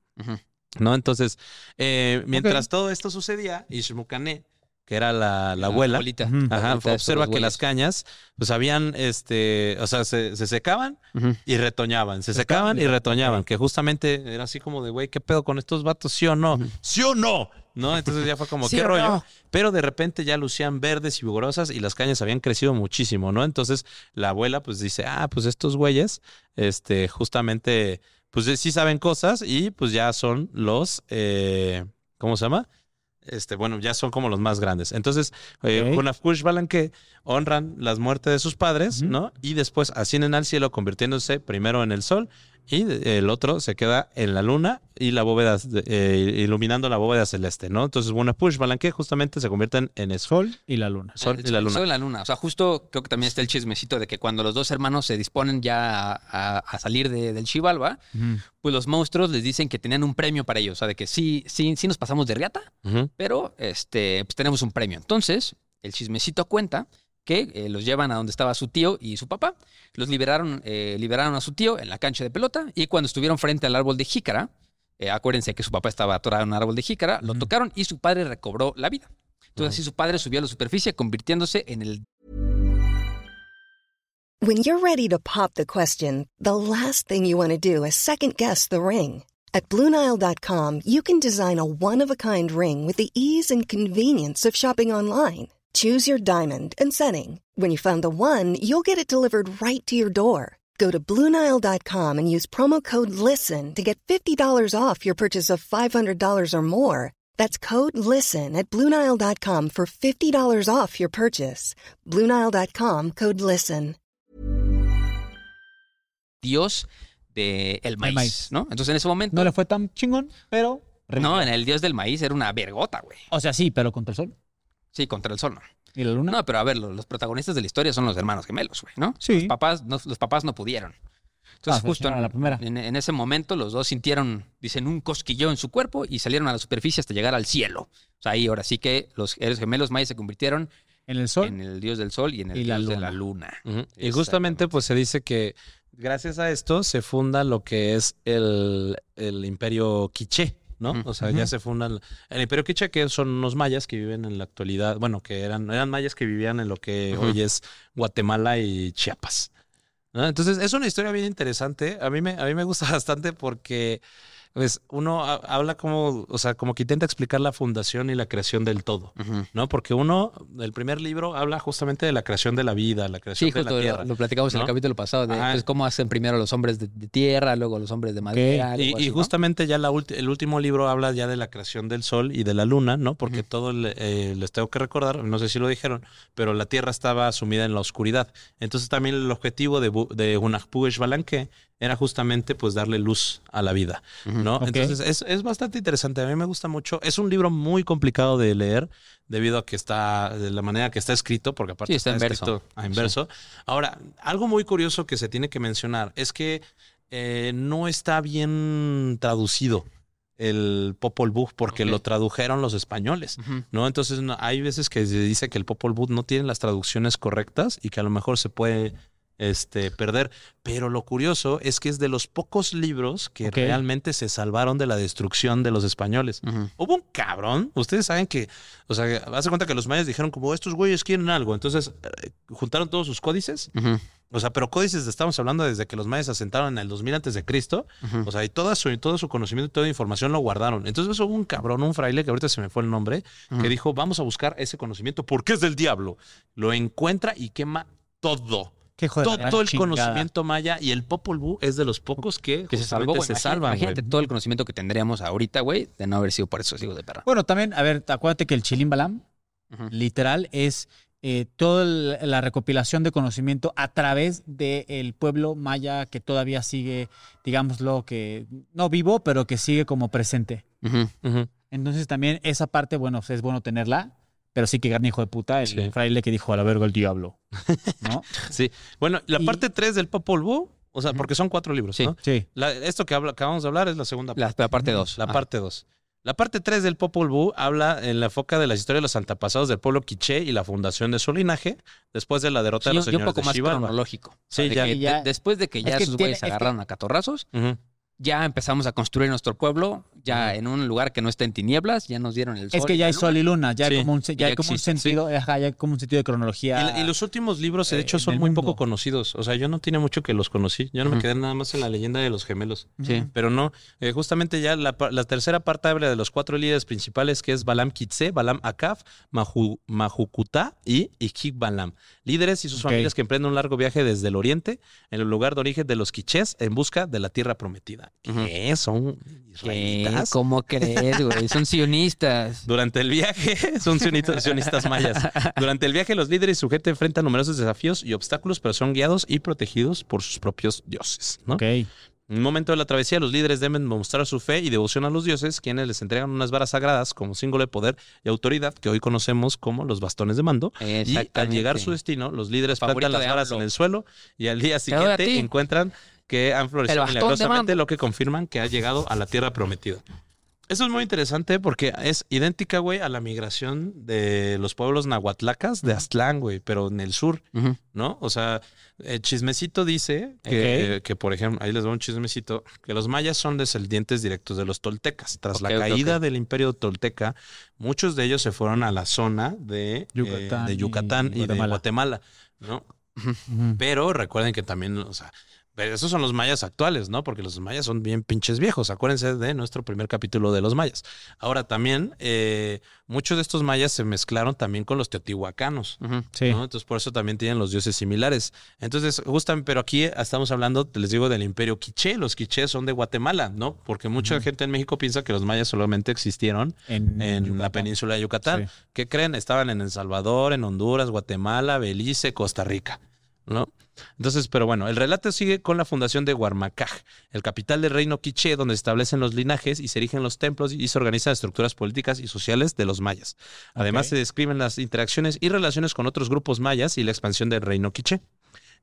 ¿no? Entonces, eh, mientras todo esto sucedía, Ishmucané, que era la, la abuela, abuelita. Ajá, abuelita observa que las cañas, pues habían, este, o sea, se, se secaban y retoñaban, se Se secaban y retoñaban, que justamente era así como de, güey, ¿qué pedo con estos vatos? ¿Sí o no? ¿Sí o no? ¿No? Entonces ya fue como, ¿Sí ¿qué rollo? no? Pero de repente ya lucían verdes y vigorosas y las cañas habían crecido muchísimo, ¿no? Entonces la abuela pues dice, ah, pues estos güeyes, este, justamente, pues sí saben cosas y pues ya son los, eh, ¿cómo se llama? Este, bueno, ya son como los más grandes. Entonces, eh. Hunafkush Balanque honran las muertes de sus padres. ¿no? Y después ascienden al cielo, convirtiéndose primero en el sol y el otro se queda en la luna y la bóveda, eh, iluminando la bóveda celeste, ¿no? Entonces, Hunafkush Balanque justamente se convierten en. Sol y la luna. Sol El- y la luna. Sol y la luna. O sea, justo creo que también está el chismecito de que cuando los dos hermanos se disponen ya a, salir de- del Ujú. pues los monstruos les dicen que tenían un premio para ellos. O sea, de que sí, sí, sí nos pasamos de riata, pero este, pues tenemos un premio. Entonces, el chismecito cuenta que eh, los llevan a donde estaba su tío y su papá. Los liberaron, eh, liberaron a su tío en la cancha de pelota y cuando estuvieron frente al árbol de jícara, eh, acuérdense que su papá estaba atorado en un árbol de jícara, lo tocaron y su padre recobró la vida. Entonces así su padre subió a la superficie convirtiéndose en el When you're ready to pop the question, the last thing you want to do is second guess the ring. At Bluenile.com, you can design a one of a kind ring with the ease and convenience of shopping online. Choose your diamond and setting. When you find the one, you'll get it delivered right to your door. Go to Bluenile.com and use promo code LISTEN to get $50 off your purchase of $500 or more. That's code LISTEN at Bluenile.com for $50 off your purchase. Bluenile.com code LISTEN. dios del maíz, maíz. ¿no? Entonces en ese momento... No le fue tan chingón, pero. No, en el dios del maíz era una vergota, güey. O sea, sí, pero contra el sol. Sí, contra el sol, ¿no? ¿Y la luna? No, pero a ver, los, los protagonistas de la historia son los hermanos gemelos, güey, ¿no? Sí. Los papás no, los papás no pudieron. Entonces, Ah, justo en, la primera. en- en ese momento, los dos sintieron, dicen, un cosquilleo en su cuerpo y salieron a la superficie hasta llegar al cielo. O sea, ahí ahora sí que los héroes gemelos mayas se convirtieron En el sol. en el dios del sol y en el Y la dios de la luna. Y justamente pues se dice que gracias a esto se funda lo que es el, el imperio quiché, ¿no? O sea, ya se funda el, imperio quiché, que son unos mayas que viven en la actualidad, bueno, que eran, eran mayas que vivían en lo que hoy es Guatemala y Chiapas. ¿no? Entonces, es una historia bien interesante. A mí me, a mí me gusta bastante porque pues, uno ha- habla como, o sea, como que intenta explicar la fundación y la creación del todo. ¿no? Porque uno, el primer libro habla justamente de la creación de la vida, la creación Sí, de la lo, tierra. lo platicamos en el capítulo pasado de pues, cómo hacen primero los hombres de, de tierra, luego los hombres de madera. Y, algo y así, ¿no? justamente ya la ulti- el último libro habla ya de la creación del sol y de la luna, ¿no? Porque todo, el- eh, les tengo que recordar, no sé si lo dijeron, pero la tierra estaba sumida en la oscuridad. Entonces también el objetivo de, de Hunahpu Balanque era justamente pues darle luz a la vida. ¿no? Entonces es, es bastante interesante, a mí me gusta mucho. Es un libro muy complicado de leer debido a que está, de la manera que está escrito, porque aparte Sí, está en verso. escrito a inverso. Ahora, algo muy curioso que se tiene que mencionar es que eh, no está bien traducido el Popol Vuh porque lo tradujeron los españoles. ¿no? Entonces no- hay veces que se dice que el Popol Vuh no tiene las traducciones correctas y que a lo mejor se puede este, perder. Pero lo curioso es que es de los pocos libros que realmente se salvaron de la destrucción de los españoles. Hubo un cabrón, ustedes saben que, o sea, hace cuenta que los mayas dijeron como estos güeyes quieren algo, entonces eh, juntaron todos sus códices, o sea, pero códices estamos hablando desde que los mayas se asentaron en el 2000 antes de Cristo, o sea, y toda su, todo su conocimiento y toda información lo guardaron. Entonces hubo un cabrón, un fraile, que ahorita se me fue el nombre, que dijo, vamos a buscar ese conocimiento porque es del diablo. Lo encuentra y quema todo. Qué joder, la Todo el chingada. conocimiento maya y el Popol Vuh es de los pocos que, Que se salvó, se Imagínate- salvan. Imagínate todo el conocimiento que tendríamos ahorita, güey, de no haber sido por esos hijos de perra. Bueno, también, a ver, acuérdate que el Chilim Balam, literal, es eh, toda la recopilación de conocimiento a través del pueblo maya que todavía sigue, digámoslo, que no vivo, pero que sigue como presente. Entonces también esa parte, bueno, pues, es bueno tenerla, pero sí que gran hijo de puta, el Sí. fraile que dijo a la verga el diablo. ¿No? Sí. Bueno, la Y- parte 3 del Popol Vuh, o sea, porque son cuatro libros, Sí. ¿no? Sí. La- esto que habla- acabamos de hablar es la segunda La, parte. la parte 2. La parte 2. La parte 3 del Popol Vuh habla en la foca de las historias de los antepasados del pueblo quiché y la fundación de su linaje, después de la derrota de los y un señores poco de más cronológico. Sí, O sea, de ya. que Y ya- de- después de que ya tiene- güeyes se es que- agarraron a catorrazos, Ujú. ya empezamos a construir nuestro pueblo, ya en un lugar que no está en tinieblas, ya nos dieron el sol. Es que ya hay sol y luna, ya Sí, hay como un, ya ya hay como un sí. sentido, ajá, ya hay como un sentido de cronología. Y, y los últimos libros, de eh, hecho, son muy mundo. poco conocidos. O sea, yo no tiene mucho que los conocí. Yo no me quedé nada más en la leyenda de los gemelos. Sí. Pero no, eh, justamente ya la, la tercera parte habla de los cuatro líderes principales, que es Balam Kitse, Balam Akaf, Mahu, Mahukuta y Ikik Balam. Líderes y sus familias que emprenden un largo viaje desde el oriente, en el lugar de origen de los quichés, en busca de la tierra prometida. Ujú. ¿Qué? ¿Son ¿Qué? ¿Cómo crees, güey? Son sionistas. Durante el viaje, son sionitas- sionistas mayas. Durante el viaje, los líderes y su gente enfrentan numerosos desafíos y obstáculos, pero son guiados y protegidos por sus propios dioses. ¿no? Ok. En un momento de la travesía, los líderes deben mostrar su fe y devoción a los dioses, quienes les entregan unas varas sagradas como símbolo de poder y autoridad que hoy conocemos como los bastones de mando. Y al llegar a su destino, los líderes plantan las varas en el suelo y al día siguiente encuentran que han florecido milagrosamente, lo que confirman que ha llegado a la tierra prometida. Eso es muy interesante porque es idéntica, güey, a la migración de los pueblos nahuatlacas de Aztlán, güey, pero en el sur. ¿no? O sea, el chismecito dice que, eh, que, por ejemplo, ahí les doy un chismecito, que los mayas son descendientes directos de los toltecas. Tras la caída del imperio tolteca, muchos de ellos se fueron a la zona de eh, Yucatán y de Guatemala. ¿no? Pero recuerden que también, o sea, esos son los mayas actuales, ¿no? Porque los mayas son bien pinches viejos. Acuérdense de nuestro primer capítulo de los mayas. Ahora también, eh, muchos de estos mayas se mezclaron también con los teotihuacanos. Sí. ¿no? Entonces, por eso también tienen los dioses similares. Entonces, justamente, pero aquí estamos hablando, les digo, del imperio quiché. Los quichés son de Guatemala, ¿no? Porque mucha gente en México piensa que los mayas solamente existieron En, en la península de Yucatán. Sí. ¿Qué creen? Estaban en El Salvador, en Honduras, Guatemala, Belice, Costa Rica, ¿no? Entonces, pero bueno, el relato sigue con la fundación de Huarmacaj, el capital del reino quiché, donde se establecen los linajes y se erigen los templos y se organizan estructuras políticas y sociales de los mayas. Además, se describen las interacciones y relaciones con otros grupos mayas y la expansión del reino quiché.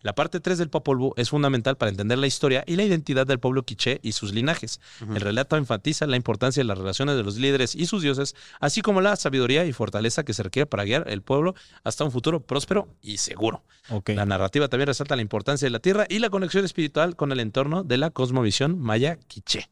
La parte 3 del Popol Vuh es fundamental para entender la historia y la identidad del pueblo quiché y sus linajes. El relato enfatiza la importancia de las relaciones de los líderes y sus dioses, así como la sabiduría y fortaleza que se requiere para guiar el pueblo hasta un futuro próspero y seguro. La narrativa también resalta la importancia de la tierra y la conexión espiritual con el entorno de la cosmovisión maya quiché.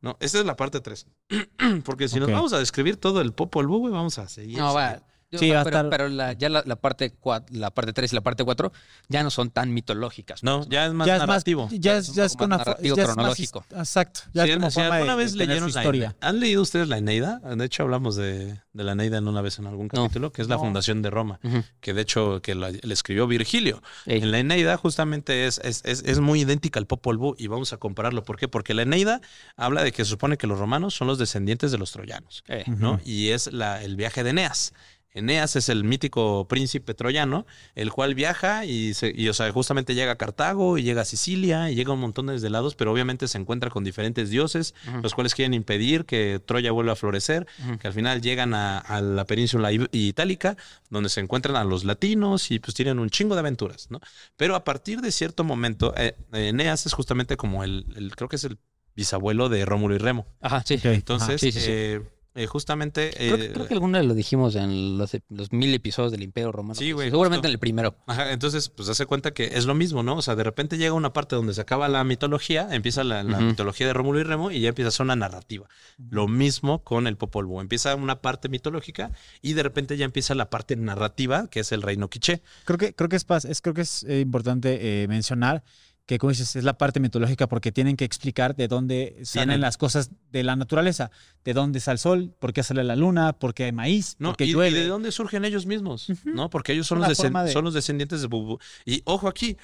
No, esa es la parte 3. Porque si nos vamos a describir todo el Popol Vuh, vamos a seguir. No, va. Yo- Sí, va a pero, estar- pero la- ya la, la parte cua- la parte 3 y la parte 4 ya no son tan mitológicas. No, ya es más ya es más, narrativo. ya es, ya es con una narrativo ya es más cronológico. exacto. Ya Si, es como si forma alguna de, vez de leyeron su la historia. ¿Han leído ustedes la Eneida? De hecho, hablamos de, de la Eneida en una vez en algún No. capítulo, que es la No. fundación de Roma, que de hecho que la, le escribió Virgilio. Ey. En la Eneida justamente es, es, es, es muy idéntica al Popol Vuh y vamos a compararlo. ¿Por qué? Porque la Eneida habla de que se supone que los romanos son los descendientes de los troyanos, Eh. ¿no? Y es la, el viaje de Eneas. Eneas es el mítico príncipe troyano, el cual viaja y, se, y, o sea, justamente llega a Cartago y llega a Sicilia y llega a un montón de lados, pero obviamente se encuentra con diferentes dioses, los cuales quieren impedir que Troya vuelva a florecer, que al final llegan a, a la península itálica, donde se encuentran a los latinos y pues tienen un chingo de aventuras, ¿no? Pero a partir de cierto momento, eh, Eneas es justamente como el, el- creo que es el bisabuelo de Rómulo y Remo. Ajá, sí. Entonces, sí, sí, sí. eh, eh, justamente... Creo, que- eh, creo que alguna vez lo dijimos en los, los mil episodios del Imperio Romano. Sí, güey, Seguramente justo. en el primero. Ajá, entonces, pues hace cuenta que es lo mismo, ¿no? O sea, de repente llega una parte donde se acaba la mitología, empieza la, mitología de Rómulo y Remo y ya empieza a ser una narrativa. Lo mismo con el Popol Vuh. Empieza una parte mitológica y de repente ya empieza la parte narrativa, que es el reino quiché. Creo que, creo que es, es- creo que es eh, importante eh, mencionar que, como dices, es la parte mitológica porque tienen que explicar de dónde salen las cosas de la naturaleza, de dónde sale el sol, por qué sale la luna, por qué hay maíz, ¿no? por qué y, y llueve. de dónde surgen ellos mismos. ¿no? Porque ellos son los, de- son los descendientes de Bubu. Y ojo aquí,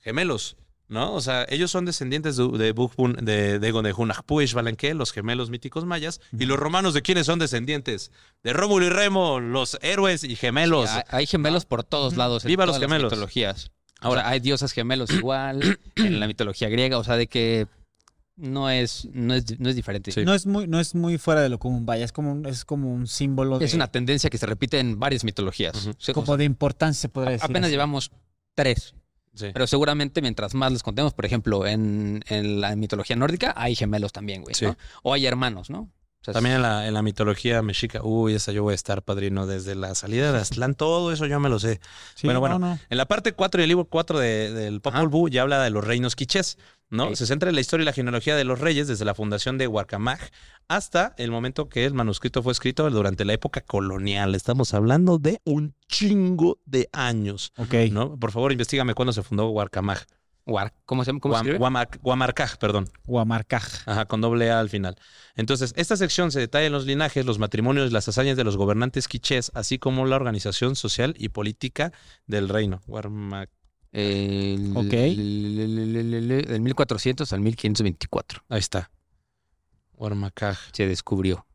gemelos. ¿No? O sea, ellos son descendientes de, de, Bukbun- de, de, y Xbalanque, los gemelos míticos mayas. Y los romanos, ¿de quiénes son descendientes? De Rómulo y Remo, los héroes y gemelos. Hay, hay gemelos por todos lados. en Viva los todas las gemelos. mitologías. Ahora, hay dioses gemelos igual en la mitología griega, o sea, de que no es, no es, no es diferente. Sí. No es muy, no es muy fuera de lo común, vaya, es como un, es como un símbolo de, Es una tendencia que se repite en varias mitologías. Ujú. O sea, como de importancia, se podría decir. apenas así. llevamos tres, Sí. pero seguramente mientras más les contemos, por ejemplo, en, en la mitología nórdica hay gemelos también, güey, Sí. ¿no? O hay hermanos, ¿no? O sea, También en la, en la mitología mexica, uy, esa yo voy a estar padrino desde la salida de Aztlán, todo eso yo me lo sé. Sí, bueno, bueno, no, no. En la parte 4 del libro 4 de- del Popol. Vuh ya habla de los reinos quichés, ¿no? Se centra en la historia y la genealogía de los reyes desde la fundación de Huarcamaj hasta el momento que el manuscrito fue escrito durante la época colonial. Estamos hablando de un chingo de años, Ok. ¿no? Por favor, investigame cuándo se fundó Huarcamaj. ¿Cómo se llama? ¿Cómo se Guam- Guamarcaj, perdón. Huamarcaj. Ajá, con doble A al final. Entonces, esta sección se detalla en los linajes, los matrimonios y las hazañas de los gobernantes quichés, así como la organización social y política del reino. El- Ok. el- el- el- el- el- Del 1400 al 1524 Ahí está. Guarmacaj. se descubrió.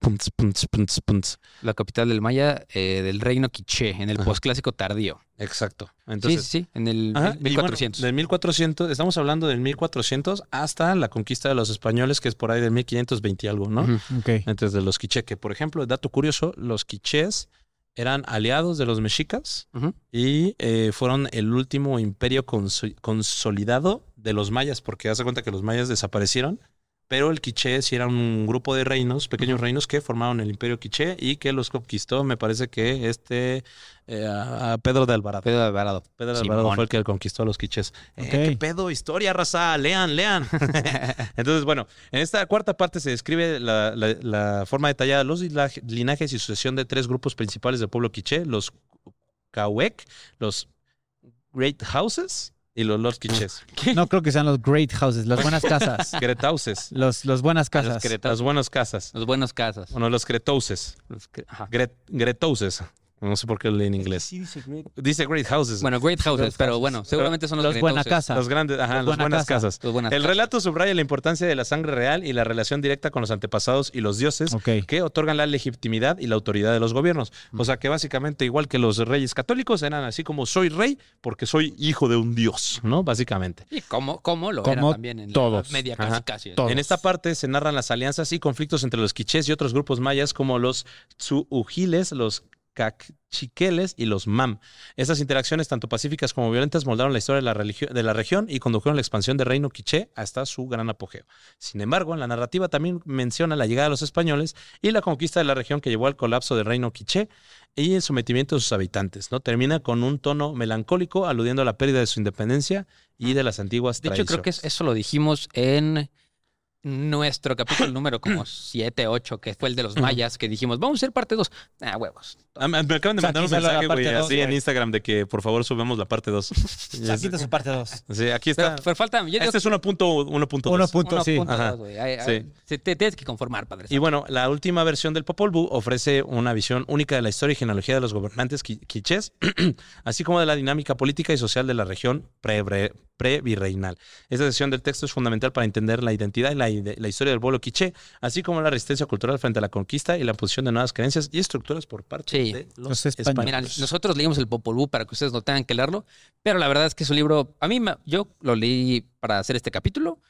Punts, punts, punts, punts. La capital del Maya, eh, del reino quiché, en el Ajá. posclásico tardío. Exacto. Sí, Entonces, sí, sí, en el Ajá, mil- y bueno, 1400. del 1400, estamos hablando del 1400 hasta la conquista de los españoles, que es por ahí del 1520 y algo, ¿no? Ujú. Ok. Entonces, de los quiché, que por ejemplo, dato curioso, los quichés eran aliados de los mexicas y eh, fueron el último imperio conso- consolidado de los mayas, porque hace cuenta que los mayas desaparecieron pero el quiché sí era un grupo de reinos, pequeños reinos que formaron el imperio quiché y que los conquistó, me parece que este eh, a a Pedro de Alvarado. Pedro de Alvarado. Pedro de Simón. Alvarado fue el que conquistó a los quichés. Eh, Ok. ¿Qué pedo? Historia, raza. Lean, lean. Entonces, bueno, en esta cuarta parte se describe la, la- la forma detallada de los lina- linajes y sucesión de tres grupos principales del pueblo quiché, los Kawek, los Great Houses y los Lord Quichés. No creo que sean los great houses, las buenas casas. Gretauses. Los, los buenas Los casas. Querétaro. Las buenas casas. Los buenos casas. Bueno, los Gretouses. Los ajá. Gret, Gretouses. No sé por qué lo leí en inglés. Dice Great Houses. Bueno, great houses, pero bueno, seguramente son los, Los great buena houses. casa. Los grandes, ajá, Los buena buenas casa. casas. Los buenas El casas. relato subraya la importancia de la sangre real y la relación directa con los antepasados y los dioses que otorgan la legitimidad y la autoridad de los gobiernos. O sea que básicamente igual que los reyes católicos eran así como soy rey porque soy hijo de un dios, ¿no? Básicamente. Y como, como lo Como eran también en todos. la media casi Ajá. casi. Todos. En esta parte se narran las alianzas y conflictos entre los quichés y otros grupos mayas como los tsuujiles, los cachiqueles y los mam. Estas interacciones, tanto pacíficas como violentas, moldaron la historia de la, de la región y condujeron la expansión del reino quiché hasta su gran apogeo. Sin embargo, en la narrativa también menciona la llegada de los españoles y la conquista de la región que llevó al colapso del reino quiché y el sometimiento de sus habitantes. ¿no? Termina con un tono melancólico, aludiendo a la pérdida de su independencia y de las antiguas De hecho, creo que es- eso lo dijimos en nuestro capítulo número como 7, 8, que fue el de los mayas, que dijimos, vamos a hacer parte 2. Ah, huevos. Ah, me me acaban de mandar un mensaje, güey, así en güey. Instagram de que por favor subamos la parte 2. Aquí está su parte 2. Sí, aquí Pero, está. pero falta, yo digo Este es 1.1.2. Uno punto, uno sí. punto Ajá. dos, güey. Ay, ay, Sí. te tienes que conformar, padre. Y bueno, la última versión del Popol Vuh ofrece una visión única de la historia y genealogía de los gobernantes qui- quichés, así como de la dinámica política y social de la región pre- pre-virreinal. Esta sección del texto es fundamental para entender la identidad y la, la historia del pueblo quiché, así como la resistencia cultural frente a la conquista y la posición de nuevas creencias y estructuras por parte Sí. de los, Los españoles. españoles. Mira, nosotros leímos el Popol Vuh para que ustedes no tengan que leerlo, pero la verdad es que es un libro, a mí me- yo lo leí para hacer este capítulo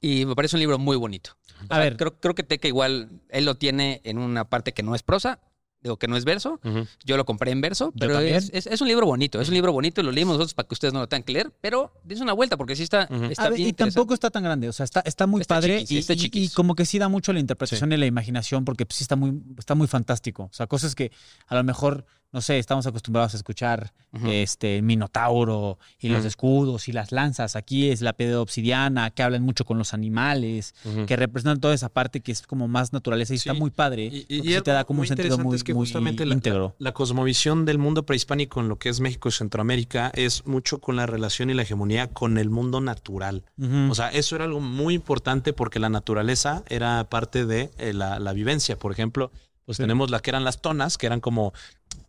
y me parece un libro muy bonito. O A sea, ver. creo, creo que Teca igual, él lo tiene en una parte que no es prosa, digo que no es verso, yo lo compré en verso, pero también. es, es- es un libro bonito, es un libro bonito, lo leímos nosotros para que ustedes no lo tengan que leer, pero es una vuelta porque sí está, está ver, bien y tampoco está tan grande, o sea, está, está muy Está padre chiquis, y, está y- y como que sí da mucho la interpretación y la imaginación porque pues, sí está muy, está muy fantástico. O sea, cosas que a lo mejor, no sé, estamos acostumbrados a escuchar este Minotauro y los escudos y las lanzas. Aquí es la piedra obsidiana, que hablan mucho con los animales, que representan toda esa parte que es como más naturaleza y está muy padre. Y, y- porque y sí algo te da como un sentido muy, es que muy justamente íntegro. la- la cosmovisión del mundo prehispánico en lo que es México y Centroamérica es mucho con la relación y la hegemonía con el mundo natural. O sea, eso era algo muy importante porque la naturaleza era parte de eh, la, la vivencia. Por ejemplo, pues Sí. tenemos la que eran las tonas, que eran como...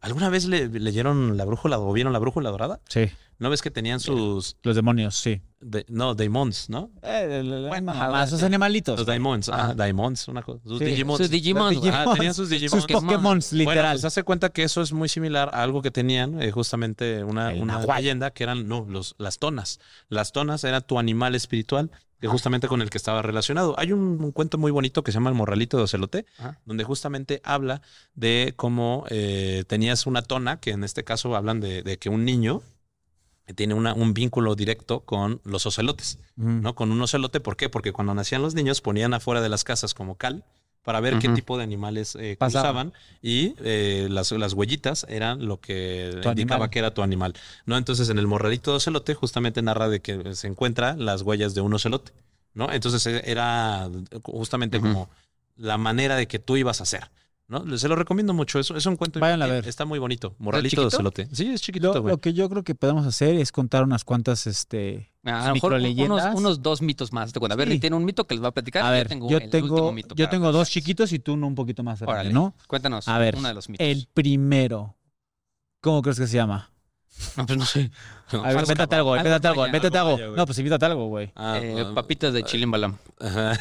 ¿Alguna vez le, leyeron la brújula o vieron la brújula dorada? sí, ¿No ves que tenían sus... los demonios, sí. de- no, daimons, ¿no? bueno, ajá, más sí. esos animalitos. Los daimons. Ah, daimons, una cosa. Sus Sí. digimons. Sus Digimons, güey. Ah, tenían sus digimons. Sus Pokémon, Bueno, literal. pues hace cuenta que eso es muy similar a algo que tenían eh, justamente una, una leyenda que eran no, los, las tonas. Las tonas era tu animal espiritual que justamente con el que estaba relacionado. Hay un, un cuento muy bonito que se llama El Morralito de Ocelote, Ajá. donde justamente habla de cómo eh, tenías una tona, que en este caso hablan de, de que un niño tiene una, un vínculo directo con los ocelotes. ¿no? Con un ocelote, ¿por qué? Porque cuando nacían los niños ponían afuera de las casas como cal para ver qué tipo de animales eh, y eh, las, las huellitas eran lo que Tu indicaba animal. que era tu animal, ¿no? Entonces en el morralito de ocelote justamente narra de que se encuentra las huellas de un ocelote, ¿no? Entonces eh, era justamente como la manera de que tú ibas a hacer. ¿No? Se lo recomiendo mucho. Es, es un cuento. Vayan a ver. Está muy bonito. Morralito de ocelote. Sí, es chiquitito, Lo, güey. lo que yo creo que podemos hacer es contar unas cuantas, este, A lo mejor unos, unos dos mitos más. A ver, Sí. tiene un mito que les va a platicar. A y ver, tengo yo el tengo, mito yo tengo dos chiquitos y tú uno un poquito más grande, Órale. ¿no? Cuéntanos A ver, uno de los mitos. El primero. ¿Cómo crees que se llama? No, pues no sé. A ver, Algo- métate algo, métate algo, métate algo. No, pues invítate algo, güey. Ah, Eh, ah, papitas de chilimbalam. Ajá.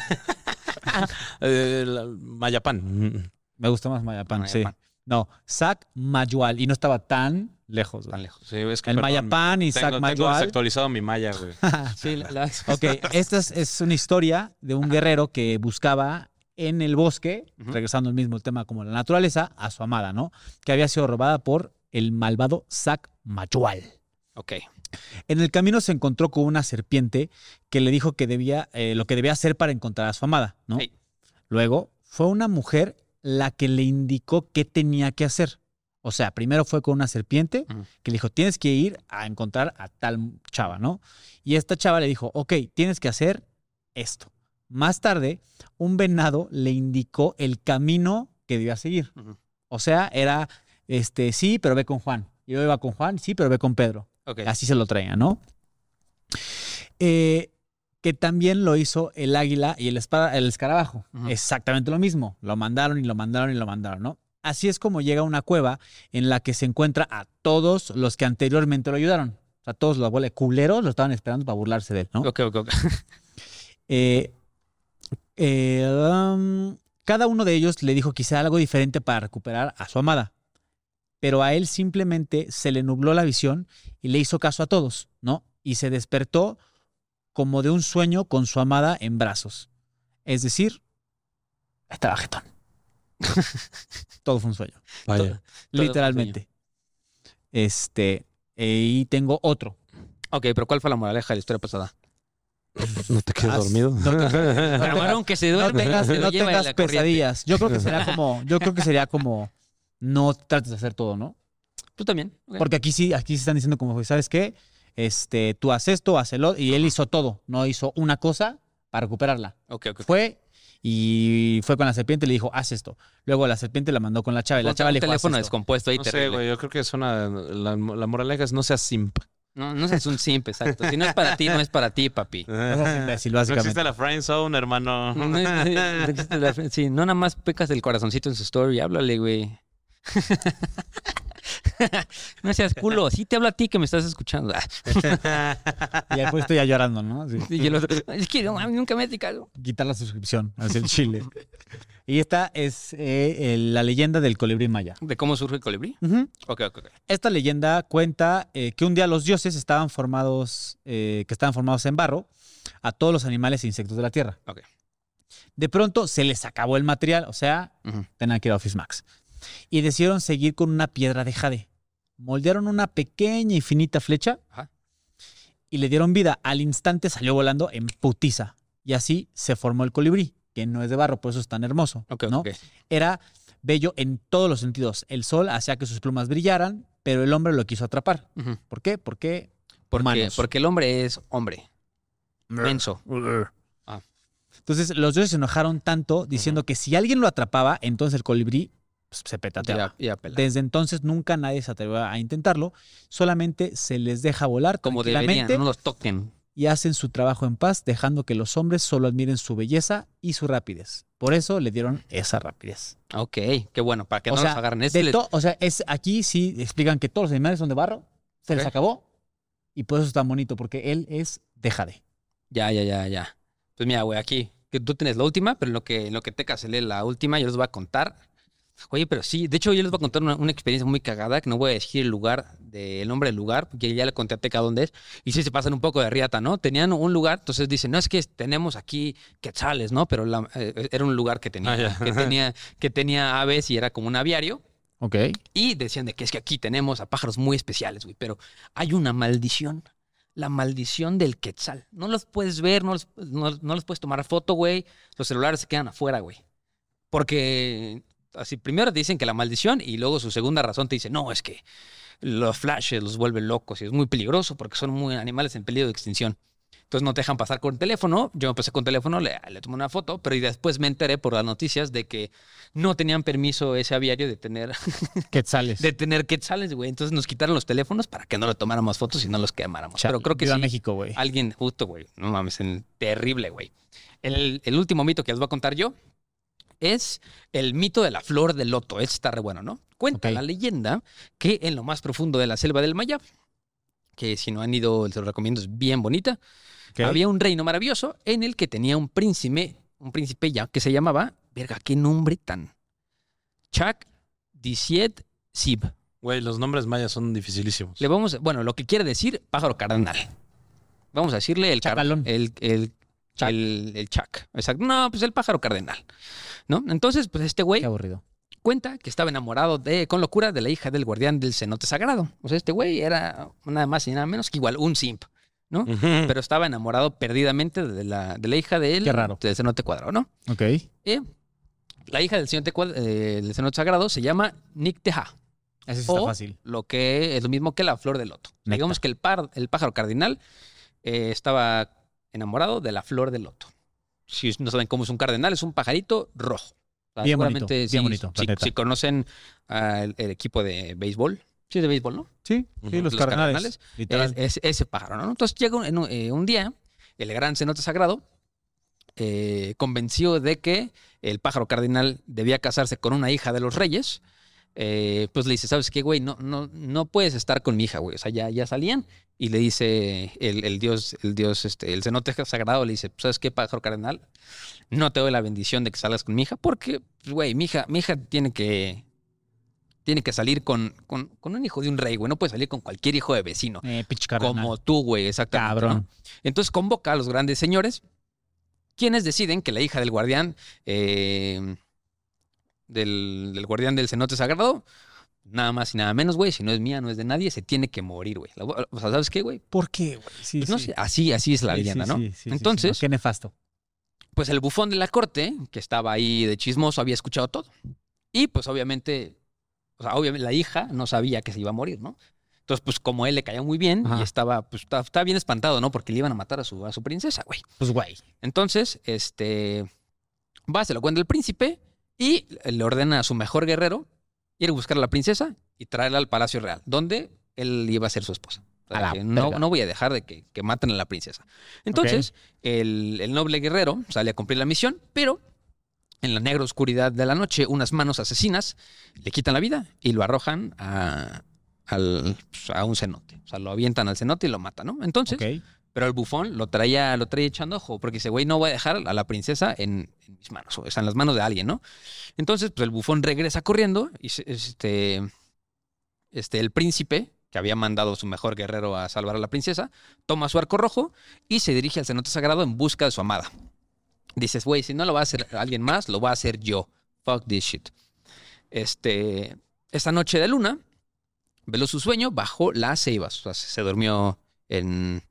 Eh, Mayapán. Me gusta más Mayapán, Ah, sí. No, Sac Mayual. Y no estaba tan lejos. güey. Tan lejos. Sí, es que El perdón, Mayapán y tengo, Sac tengo Mayual. desactualizado mi maya, güey. Sí, la- la- Ok, esta es, es una historia de un guerrero que buscaba en el bosque, regresando al mismo tema como la naturaleza, a su amada, ¿no? Que había sido robada por el malvado Sac Mayual. Ok. En el camino se encontró con una serpiente que le dijo que debía, eh, lo que debía hacer para encontrar a su amada, ¿no? Luego fue una mujer la que le indicó qué tenía que hacer. O sea, primero fue con una serpiente que le dijo, tienes que ir a encontrar a tal chava, ¿no? Y esta chava le dijo, ok, tienes que hacer esto. Más tarde, un venado le indicó el camino que debía seguir. O sea, era, este, sí, pero ve con Juan. Yo iba con Juan, sí, pero ve con Pedro. Así se lo traía, ¿no? Eh, que también lo hizo el águila y el, espada- el escarabajo. Exactamente lo mismo. Lo mandaron y lo mandaron y lo mandaron, ¿no? Así es como llega a una cueva en la que se encuentra a todos los que anteriormente lo ayudaron. O sea, todos los abuelos culeros lo estaban esperando para burlarse de él, ¿no? Ok, ok, ok. Eh, eh, um, cada uno de ellos le dijo hiciera algo diferente para recuperar a su amada. Pero a él simplemente se le nubló la visión y le hizo caso a todos, ¿no? Y se despertó como de un sueño con su amada en brazos. Es decir, estaba jetón. Todo fue un sueño, Vaya. Todo fue un literalmente. Este, eh, y tengo otro. Ok, pero ¿cuál fue la moraleja de la historia pasada? ¿No te quedas Ah, dormido? no varón que se no duerme, tengas, se no tengas la corriente. pesadillas. Yo creo que sería como, yo creo que sería como no trates de hacer todo, ¿no? Tú también. Porque aquí sí, aquí sí están diciendo como, ¿sabes qué? Este, tú haces esto, haz el otro, y él hizo todo, no hizo una cosa para recuperarla. Ok, ok. Fue y fue con la serpiente y le dijo, haz esto. Luego la serpiente la mandó con la chava y la Un chava le dijo, haz teléfono esto. descompuesto ahí No sé, güey. Yo creo que es una. La, la moraleja es no seas simp. No, no seas un simp, exacto. Si no es para ti, no es para ti, papi. No imbécil, No básicamente. existe la friend zone, hermano. No, no, no existe la- sí, no nada más pecas el corazoncito en su story, háblale, güey. No seas culo, sí te hablo a ti que me estás escuchando. Y después estoy ya llorando, ¿no? Así, Y el otro, es que no, nunca me he dedicado. quitar la suscripción, así el chile. Y esta es eh, el- la leyenda del colibrí maya. ¿De cómo surge el colibrí? Ujú. Ok, ok, ok. Esta leyenda cuenta eh, que un día los dioses estaban formados, eh, que estaban formados en barro, a todos los animales e insectos de la tierra. Ok. De pronto se les acabó el material, o sea, tenían que ir a Office Max. Y decidieron seguir con una piedra de jade. Moldearon una pequeña y finita flecha Ajá. y le dieron vida. Al instante salió volando en putiza. Y así se formó el colibrí, que no es de barro, por eso es tan hermoso. Ok, ¿no? Era bello en todos los sentidos. El sol hacía que sus plumas brillaran, pero el hombre lo quiso atrapar. Ujú. ¿Por qué? Porque Porque, el hombre es hombre. Menso. Entonces los dioses se enojaron tanto diciendo que si alguien lo atrapaba, entonces el colibrí se petateaba. Desde entonces nunca nadie se atrevió a intentarlo, solamente se les deja volar Como deberían, no los toquen. y hacen su trabajo en paz, dejando que los hombres solo admiren su belleza y su rapidez. Por eso le dieron esa rapidez. Ok, qué bueno, para que O no sea, los agarren. Es De les- to- o sea, es aquí sí explican que todos los animales son de barro, se les acabó y por eso es tan bonito, porque él es de jade. Ya, ya, ya, ya. Pues mira, güey, aquí, que tú tienes la última, pero en lo que, en lo que Teca se lee la última, yo les voy a contar. Oye, pero sí, de hecho yo les voy a contar una, una experiencia muy cagada, que no voy a decir el lugar, de, el nombre del lugar, porque ya le conté a Teca dónde es, y sí se pasan un poco de riata, ¿no? Tenían un lugar, entonces dicen, no, es que tenemos aquí quetzales, ¿no? Pero la- eh, era un lugar que tenía, Ah, que tenía, que tenía aves y era como un aviario, Ok. y decían de que es que aquí tenemos a pájaros muy especiales, güey, pero hay una maldición. La maldición del quetzal. No los puedes ver, no los, no, no los puedes tomar foto, güey. Los celulares se quedan afuera, güey. Porque así primero te dicen que la maldición y luego su segunda razón te dice, no, es que los flashes los vuelven locos y es muy peligroso porque son muy animales en peligro de extinción. Entonces no te dejan pasar con teléfono. Yo me pasé con teléfono, le, le tomé una foto, pero y después me enteré por las noticias de que no tenían permiso ese aviario de tener Quetzales. de tener quetzales, güey. Entonces nos quitaron los teléfonos para que no le tomáramos fotos y no los quemáramos. Chale, Pero creo que sí. México, güey. Alguien, justo, güey. No mames, terrible, güey. El, el último mito que les voy a contar yo es el mito de la flor de loto. Este está re bueno, ¿no? Cuenta la leyenda que en lo más profundo de la selva del Maya, que si no han ido, se lo recomiendo, es bien bonita, había un reino maravilloso en el que tenía un príncipe, un príncipe ya, que se llamaba, verga, qué nombre tan. Chak Disiet Sib. Güey, los nombres mayas son dificilísimos. Le vamos, bueno, lo que quiere decir pájaro cardenal. Vamos a decirle el car- el, Chac. el, el chac. Exacto. No, pues el pájaro cardenal. ¿No? Entonces, pues este güey, Qué aburrido. cuenta que estaba enamorado de, con locura de la hija del guardián del cenote sagrado. O sea, este güey era nada más y nada menos que igual un simp, ¿no? Pero estaba enamorado perdidamente de la, de la hija de él, Qué raro. del cenote cuadrado, ¿no? Ok. Y la hija del cenote, eh, del cenote sagrado se llama Nicteja, Ese sí está O- fácil. lo que es lo mismo que la flor de loto. Digamos que el, par- el pájaro cardinal eh, estaba enamorado de la flor de loto. Si no saben cómo es un cardenal, es un pajarito rojo. O sea, Bien bonito, bien sí, bonito, si, si conocen el equipo de béisbol, sí es de béisbol, ¿no? Sí, sí, los, Los cardenales. Es, es ese pájaro, ¿no? Entonces llega un, en un, eh, un día, el gran cenote sagrado eh, convenció de que el pájaro cardinal debía casarse con una hija de los reyes. Eh, pues le dice, ¿sabes qué, güey? No, no, no puedes estar con mi hija, güey. O sea, ya, ya salían. Y le dice el, el dios, el dios, este, el cenote sagrado, le dice, ¿sabes qué, pájaro cardenal? No te doy la bendición de que salgas con mi hija, porque, pues, güey, mi hija, mi hija tiene que. Tiene que salir con, con, con un hijo de un rey, güey. No puede salir con cualquier hijo de vecino. Eh. Como tú, güey, exactamente. Cabrón. ¿no? Entonces convoca a los grandes señores, quienes deciden que la hija del guardián, eh, del, del guardián del cenote sagrado, nada más y nada menos, güey, si no es mía, no es de nadie, se tiene que morir, güey. O sea, ¿sabes qué, güey? ¿Por qué, güey? Sí, Pues no sí. sé, así, así es la Sí, leyenda, ¿no? sí, sí, sí, Entonces, Qué nefasto. pues el bufón de la corte, que estaba ahí de chismoso, había escuchado todo. Y pues obviamente, o sea, obviamente la hija no sabía que se iba a morir, ¿no? Entonces, pues como él le caía muy bien Ajá. y estaba, pues estaba, estaba bien espantado, ¿no? Porque le iban a matar a su, a su princesa, güey. Pues, güey. Entonces, este, va, se lo cuenta el príncipe y le ordena a su mejor guerrero ir a buscar a la princesa y traerla al palacio real, donde él iba a ser su esposa. O sea, no, no voy a dejar de que, que maten a la princesa. Entonces, el, el noble guerrero sale a cumplir la misión, pero en la negra oscuridad de la noche, unas manos asesinas le quitan la vida y lo arrojan a, al- pues, a un cenote. O sea, lo avientan al cenote y lo matan, ¿no? Entonces. Pero el bufón lo traía, lo traía echando ojo, porque dice, güey, no voy a dejar a la princesa en, mis manos, o sea, en las manos de alguien, ¿no? Entonces, pues el bufón regresa corriendo y este, este, el príncipe, que había mandado su mejor guerrero a salvar a la princesa, toma su arco rojo y se dirige al cenote sagrado en busca de su amada. Dices, güey, si no lo va a hacer alguien más, lo va a hacer yo. Fuck this shit. Este, esta noche de luna, veló su sueño bajo las ceibas. O sea, se durmió en,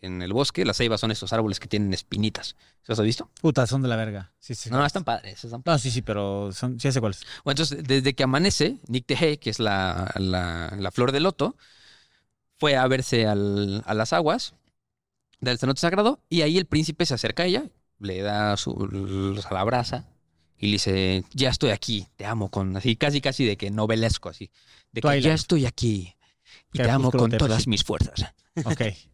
en el bosque. Las ceibas son estos árboles que tienen espinitas. ¿Se los has visto? Puta, son de la verga. Sí, sí. No, no, están padres. están No, sí, sí, pero son, sí sé cuáles. Bueno, entonces, desde que amanece, Nick Tehe, que es la, la- la flor de loto, fue a verse al- a las aguas del cenote sagrado y ahí el príncipe se acerca a ella, le da su, a la brasa y le dice, ya estoy aquí, te amo, con así, casi, casi de que novelesco, así, de que Twilight. ya estoy aquí y te amo con todas mis fuerzas. Ok.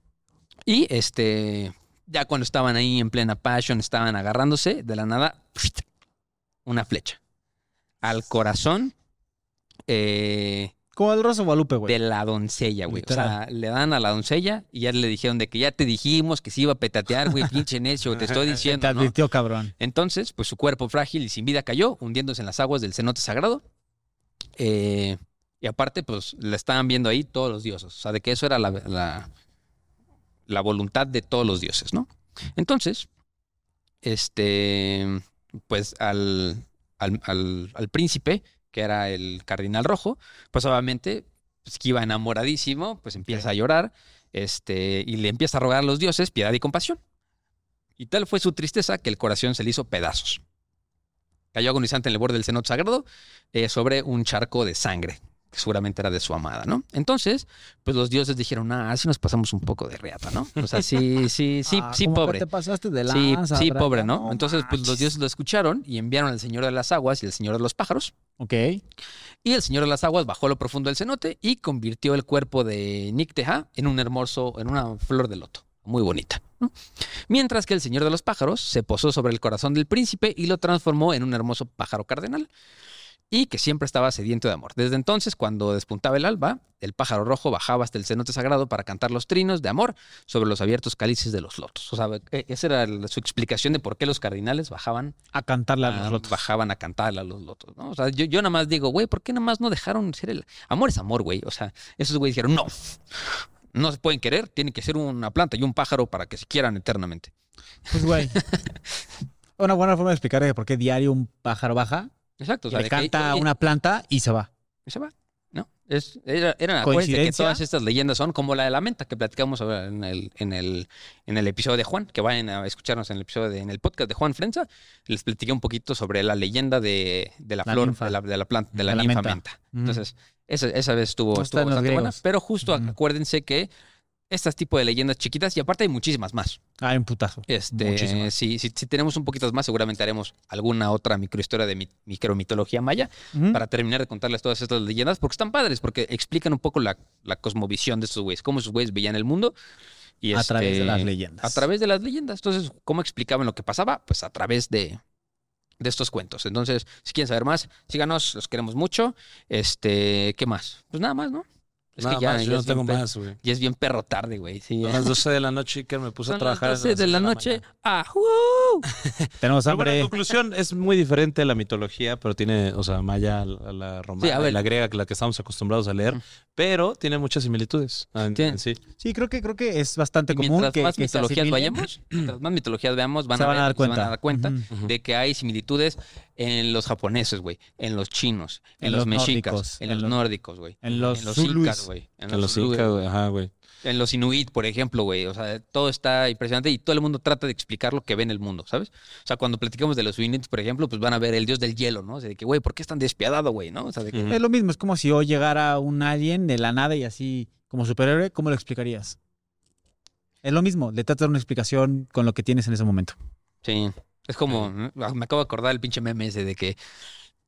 Y este, ya cuando estaban ahí en plena passion, estaban agarrándose, de la nada, una flecha al corazón eh, Como el Rosa Guadalupe, güey. de la doncella, güey. O sea, le dan a la doncella y ya le dijeron de que ya te dijimos que se iba a petatear, güey, pinche necio, te estoy Te diciendo, ¿no? advirtió, cabrón. Entonces, pues su cuerpo frágil y sin vida cayó, hundiéndose en las aguas del cenote sagrado. Eh, y aparte, pues la estaban viendo ahí todos los dioses. O sea, de que eso era la, la, la voluntad de todos los dioses, ¿no? Entonces, este, pues al, al, al- al príncipe, que era el cardinal rojo, pues obviamente, pues que iba enamoradísimo, pues empieza a llorar, este, y le empieza a rogar a los dioses piedad y compasión. Y tal fue su tristeza que el corazón se le hizo pedazos. Cayó agonizante en el borde del cenote sagrado eh, sobre un charco de sangre, que seguramente era de su amada, ¿no? Entonces, pues los dioses dijeron, ah, así nos pasamos un poco de reata, ¿no? O sea, sí, sí, sí, Ah, sí, que pobre. te pasaste de Sí, lanza, sí, Brad. pobre, ¿no? Entonces, pues los dioses lo escucharon y enviaron al Señor de las Aguas y al Señor de los Pájaros. Ok. Y el Señor de las Aguas bajó a lo profundo del cenote y convirtió el cuerpo de Nicteja en un hermoso, en una flor de loto. Muy bonita. ¿no? Mientras que el Señor de los Pájaros se posó sobre el corazón del príncipe y lo transformó en un hermoso pájaro cardenal. Y que siempre estaba sediento de amor. Desde entonces, cuando despuntaba el alba, el pájaro rojo bajaba hasta el cenote sagrado para cantar los trinos de amor sobre los abiertos cálices de los lotos. O sea, e- esa era su explicación de por qué los cardinales bajaban A cantarle a los lotos. bajaban a cantarle a los lotos, ¿no? O sea, yo, yo nada más digo, güey, ¿por qué nada más no dejaron ser el... Amor es amor, güey. O sea, esos güeyes dijeron, no, no se pueden querer, tiene que ser una planta y un pájaro para que se quieran eternamente. Pues, güey. Una buena forma de explicar por qué diario un pájaro baja Exacto. O sea, le que, canta oye, una planta y se va. y se va. ¿No? Es, era, eran, acuérdense que todas estas leyendas son como la de la menta que platicamos ahora en el, en el, en el episodio de Juan, que vayan a escucharnos en el episodio de, en el podcast de Juan Frenza. Les platiqué un poquito sobre la leyenda de, de la, La flor, ninfa. de la, de la planta, de la, la ninfa menta. menta. Ujú. Entonces, esa, esa vez estuvo, No estuvo bastante buena. Pero justo acuérdense que estas tipo de leyendas chiquitas, y aparte hay muchísimas más. Hay un putazo. Este, Muchísimas. si, si, si tenemos un poquito más, seguramente haremos alguna otra microhistoria de mi, micromitología maya para terminar de contarles todas estas leyendas, porque están padres, porque explican un poco la, la cosmovisión de estos güeyes, cómo esos güeyes veían el mundo. Y a través de este, las leyendas. A través de las leyendas. Entonces, ¿cómo explicaban lo que pasaba? Pues a través de, de estos cuentos. Entonces, si quieren saber más, síganos, los queremos mucho. Este, ¿qué más? Pues nada más, ¿no? Es Nada más, yo no tengo per- más, güey. Ya es bien perro tarde, güey. Sí, A ya. las 12 de la noche, Iker me puse a Son las trabajar. a 12 las de la noche. ¡Ah! Tenemos Pero bueno, en hambre. conclusión, es muy diferente la mitología, pero tiene, o sea, maya, la, la romana, Sí, a ver. y la griega, que la que estamos acostumbrados a leer, Ujú. pero tiene muchas similitudes. en- Tiene- en sí. Sí, creo que, creo que es bastante Y común mientras que, más que se mitologías vayamos, mientras más mitologías veamos, van, se a, van a ver- dar se cuenta. van a dar cuenta de que hay similitudes en los japoneses, güey, en los chinos, en, En los, los mexicas, nórdicos, en en los nórdicos, güey. En los, En los incas, güey. En, En los incas, güey, ajá, güey. En los inuit, por ejemplo, güey. O sea, todo está impresionante y todo el mundo trata de explicar lo que ve en el mundo, ¿sabes? O sea, cuando platicamos de los inuit, por ejemplo, pues van a ver el dios del hielo, ¿no? O sea, de que, güey, ¿por qué es tan despiadado, güey? ¿No? O sea, de que, Ujú. Es lo mismo, es como si hoy llegara un alien de la nada y así como superhéroe, ¿cómo lo explicarías? Es lo mismo, le tratas de dar una explicación con lo que tienes en ese momento. Sí. Es como, ah, me acabo de acordar el pinche meme ese de que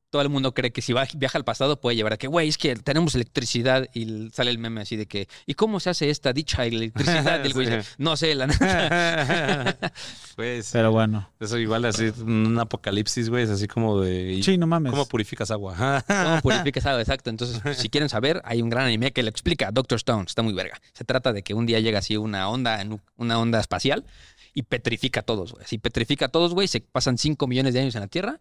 todo el mundo cree que si va, viaja al pasado puede llevar a que, güey, es que tenemos electricidad y sale el meme así de que, ¿y cómo se hace esta dicha electricidad? Y el güey Sí. no sé, la neta. pues, Pero bueno. eso igual así, un apocalipsis, güey, es así como de... ¿y Sí, no mames. ¿Cómo purificas agua? ¿Cómo purificas agua? Exacto. Entonces, si quieren saber, hay un gran anime que lo explica, Doctor Stone, está muy verga. Se trata de que un día llega así una onda, una onda espacial y petrifica a todos, güey. Si petrifica a todos, güey, se pasan 5 millones de años en la Tierra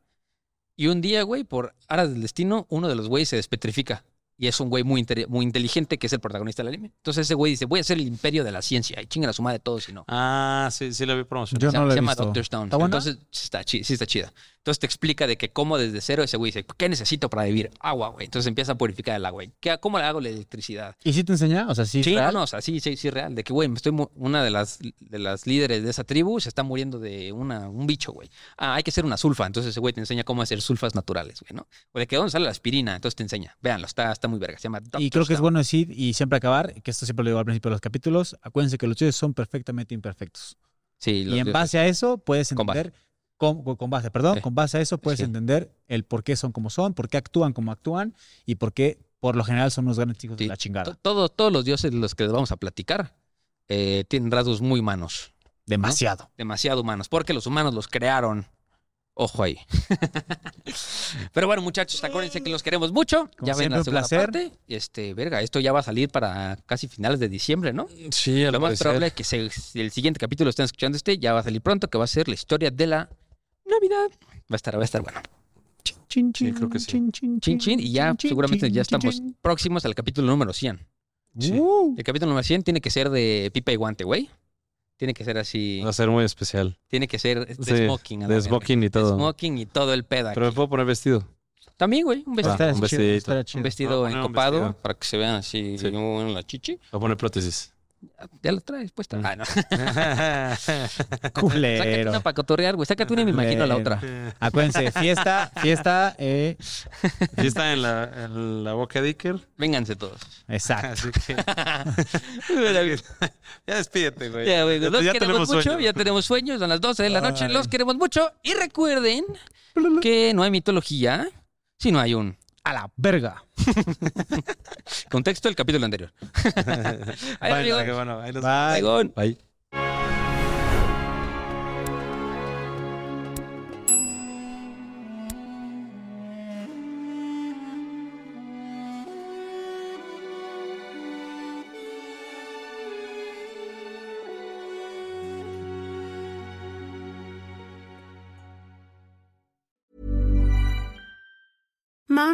y un día, güey, por aras del destino, uno de los güeyes se despetrifica. Y es un güey muy, muy inteligente que es el protagonista del anime. Entonces ese güey dice, voy a ser el imperio de la ciencia. Y chinga a su madre todos y no. ah, sí, sí lo vi promocionado. Yo se, no he se llama visto. Doctor Stone. ¿Está buena? Entonces, sí está, sí está chida. Entonces te explica de que cómo desde cero ese güey dice, ¿qué necesito para vivir? Agua, güey. Entonces empieza a purificar el agua. ¿Qué- ¿Cómo le hago la electricidad? ¿Y si te enseña? O sea, sí. Sí, no, real? no, o sea, sí, sí, sí, real. De que, güey, me estoy una de las, de las líderes de esa tribu se está muriendo de una, un bicho, güey. Ah, hay que hacer una sulfa. Entonces ese güey te enseña cómo hacer sulfas naturales, güey, ¿no? O de que dónde sale la aspirina. Entonces te enseña. Véanlo, está, está muy verga. Se llama Y Dr. creo que es bueno decir y siempre acabar, que esto siempre lo digo al principio de los capítulos, acuérdense que los dioses son perfectamente imperfectos. Sí, los Y en base a eso puedes Con base. entender, con, base, perdón, con base a eso puedes Sí. entender el por qué son como son, por qué actúan como actúan y por qué por lo general son unos grandes Sí. de la chingada. todo- todos los dioses de los que les vamos a platicar eh, tienen rasgos muy humanos. Demasiado. demasiado humanos, porque los humanos los crearon. Ojo ahí. Pero bueno, muchachos, acuérdense que los queremos mucho. Como ya ven la segunda placer. parte. Este, verga, esto ya va a salir para casi finales de diciembre, ¿no? Sí, al Lo más parecer. probable es que se- si el siguiente capítulo estén escuchando este, ya va a salir pronto, que va a ser la historia de la Navidad. Va a estar, va a estar bueno. Chin, Sí, creo que sí. chin, chin, Chin, chin, y ya chin, chin, seguramente chin, ya chin, estamos chin. próximos al capítulo número 100. Sí. Uh, El capítulo número 100 tiene que ser de pipa y guante, güey. Tiene que ser así. Va a ser muy especial. Tiene que ser de Sí, smoking. De smoking y De todo. smoking y todo el pedo. Pero me puedo poner vestido. También, güey, un vestido. estaría un Un vestido Voy a poner un encopado vestido. para que se vean así Sí. en la chichi. Voy a poner prótesis. Ya lo traes puesta. Mm. Ah, no. Sácate Culero. una para cotorrear, güey. Sácate una y me imagino la otra. Acuérdense, fiesta, fiesta, eh, Y está en la, en la boca de Iker. Vénganse todos. exacto. Así que. ya despídete, güey. Ya, güey, los ya queremos tenemos mucho, sueño. ya tenemos sueños, son las 12 de la noche, Ay. los queremos mucho. Y recuerden que no hay mitología, sino hay un A la verga. contexto del capítulo anterior. Ahí, Bueno, amigo. qué bueno, ahí nos- Bye. Aigón. Bye.